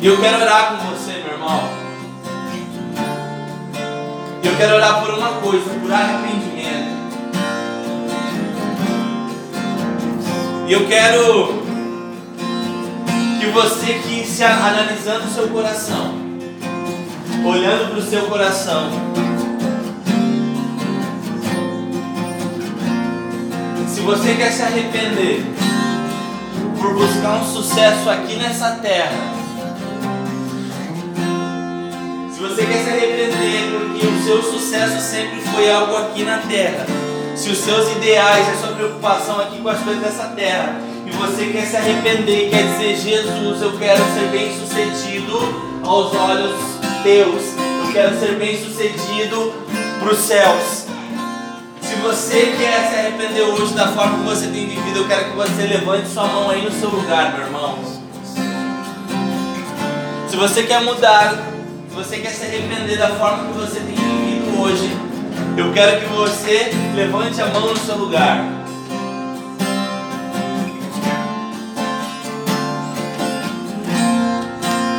E eu quero orar com você, meu irmão. E eu quero orar por uma coisa, por arrependimento. E eu quero que você que se analisando o seu coração, olhando para o seu coração, se você quer se arrepender por buscar um sucesso aqui nessa terra, se você quer se arrepender porque o seu sucesso sempre foi algo aqui na terra, se os seus ideais, a sua preocupação aqui com as coisas dessa terra, e você quer se arrepender quer dizer, Jesus, eu quero ser bem sucedido aos olhos teus, eu quero ser bem sucedido para os céus. Você quer se arrepender hoje da forma que você tem vivido, eu quero que você levante sua mão aí no seu lugar, meu irmão. Se você quer mudar, se você quer se arrepender da forma que você tem vivido hoje, eu quero que você levante a mão no seu lugar.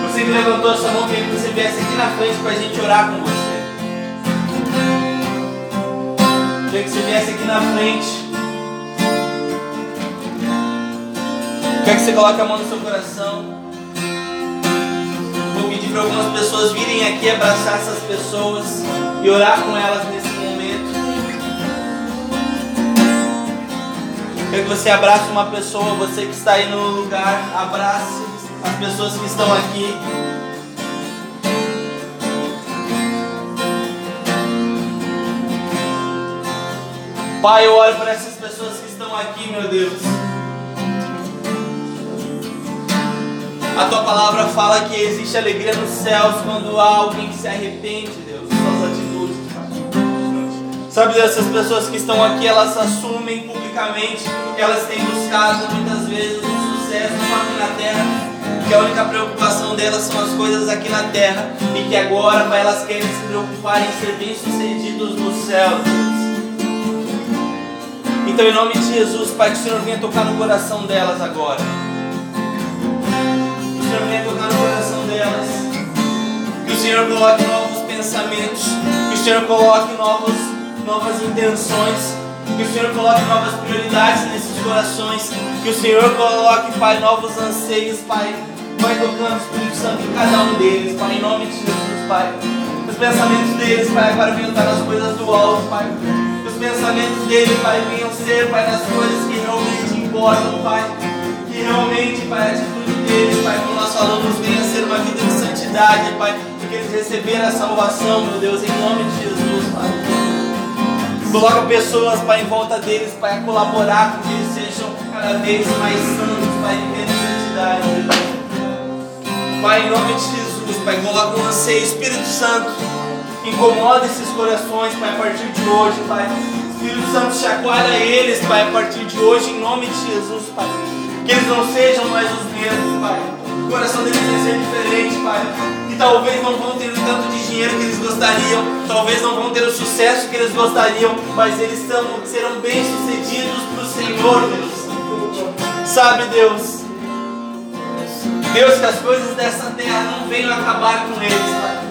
Você que levantou a sua mão, queria que você viesse aqui na frente para a gente orar com você. Queria que você viesse aqui na frente. Quer que você coloque a mão no seu coração. Vou pedir para algumas pessoas virem aqui abraçar essas pessoas e orar com elas nesse momento. Quero que você abrace uma pessoa, você que está aí no lugar, abrace as pessoas que estão aqui. Pai, eu oro por essas pessoas que estão aqui, meu Deus. A tua palavra fala que existe alegria nos céus quando há alguém que se arrepende, Deus, suas atitudes. Sabe dessas pessoas que estão aqui, elas assumem publicamente que elas têm buscado muitas vezes um sucesso aqui na terra que a única preocupação delas são as coisas aqui na terra e que agora Pai, elas querem se preocupar em ser bem-sucedidos no céu. Então, em nome de Jesus, Pai, que o Senhor venha tocar no coração delas agora. Que o Senhor venha tocar no coração delas. Que o Senhor coloque novos pensamentos. Que o Senhor coloque novos, novas intenções. Que o Senhor coloque novas prioridades nesses corações. Que o Senhor coloque, Pai, novos anseios, Pai Vai tocando o Espírito Santo em cada um deles, Pai, em nome de Jesus, Pai. Os pensamentos deles, Pai, agora venham estar nas coisas do alto, Pai. Os pensamentos deles, Pai, venham ser, Pai, nas coisas que realmente importam, Pai. Que realmente, Pai, a atitude deles, Pai, como nós falamos, venha ser uma vida de santidade, Pai. Porque eles receberam a salvação, meu Deus, em nome de Jesus, Pai. Coloca pessoas, Pai, em volta deles, Pai, a colaborar com que eles sejam cada vez mais santos, Pai, em santidade, Pai, em nome de Jesus, Pai, coloca um anseio, Espírito Santo, incomoda esses corações, Pai, a partir de hoje, Pai. Espírito Santo, chacoalha eles, Pai, a partir de hoje, em nome de Jesus, Pai. Que eles não sejam mais os mesmos, Pai. O coração deles vai ser diferente, Pai. Que talvez não vão ter o tanto de dinheiro que eles gostariam, talvez não vão ter o sucesso que eles gostariam, mas eles são, serão bem-sucedidos para o Senhor, Deus. Sabe, Deus, Deus, que as coisas dessa terra não venham acabar com eles, Pai.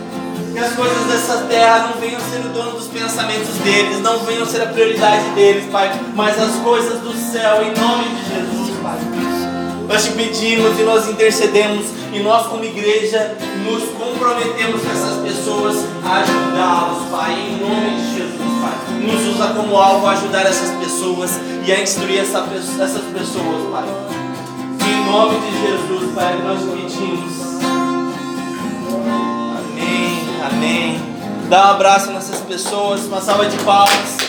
Que as coisas dessa terra não venham ser o dono dos pensamentos deles, não venham ser a prioridade deles, Pai. Mas as coisas do céu, em nome de Jesus, Pai. Nós te pedimos e nós intercedemos e nós, como igreja, nos comprometemos com essas pessoas a ajudá-los, Pai, em nome de Jesus, Pai. Nos usa como alvo a ajudar essas pessoas e a instruir essa, essas pessoas, Pai. Em nome de Jesus, Pai, nós pedimos. Amém, amém. Dá um abraço nessas pessoas, uma salva de palmas.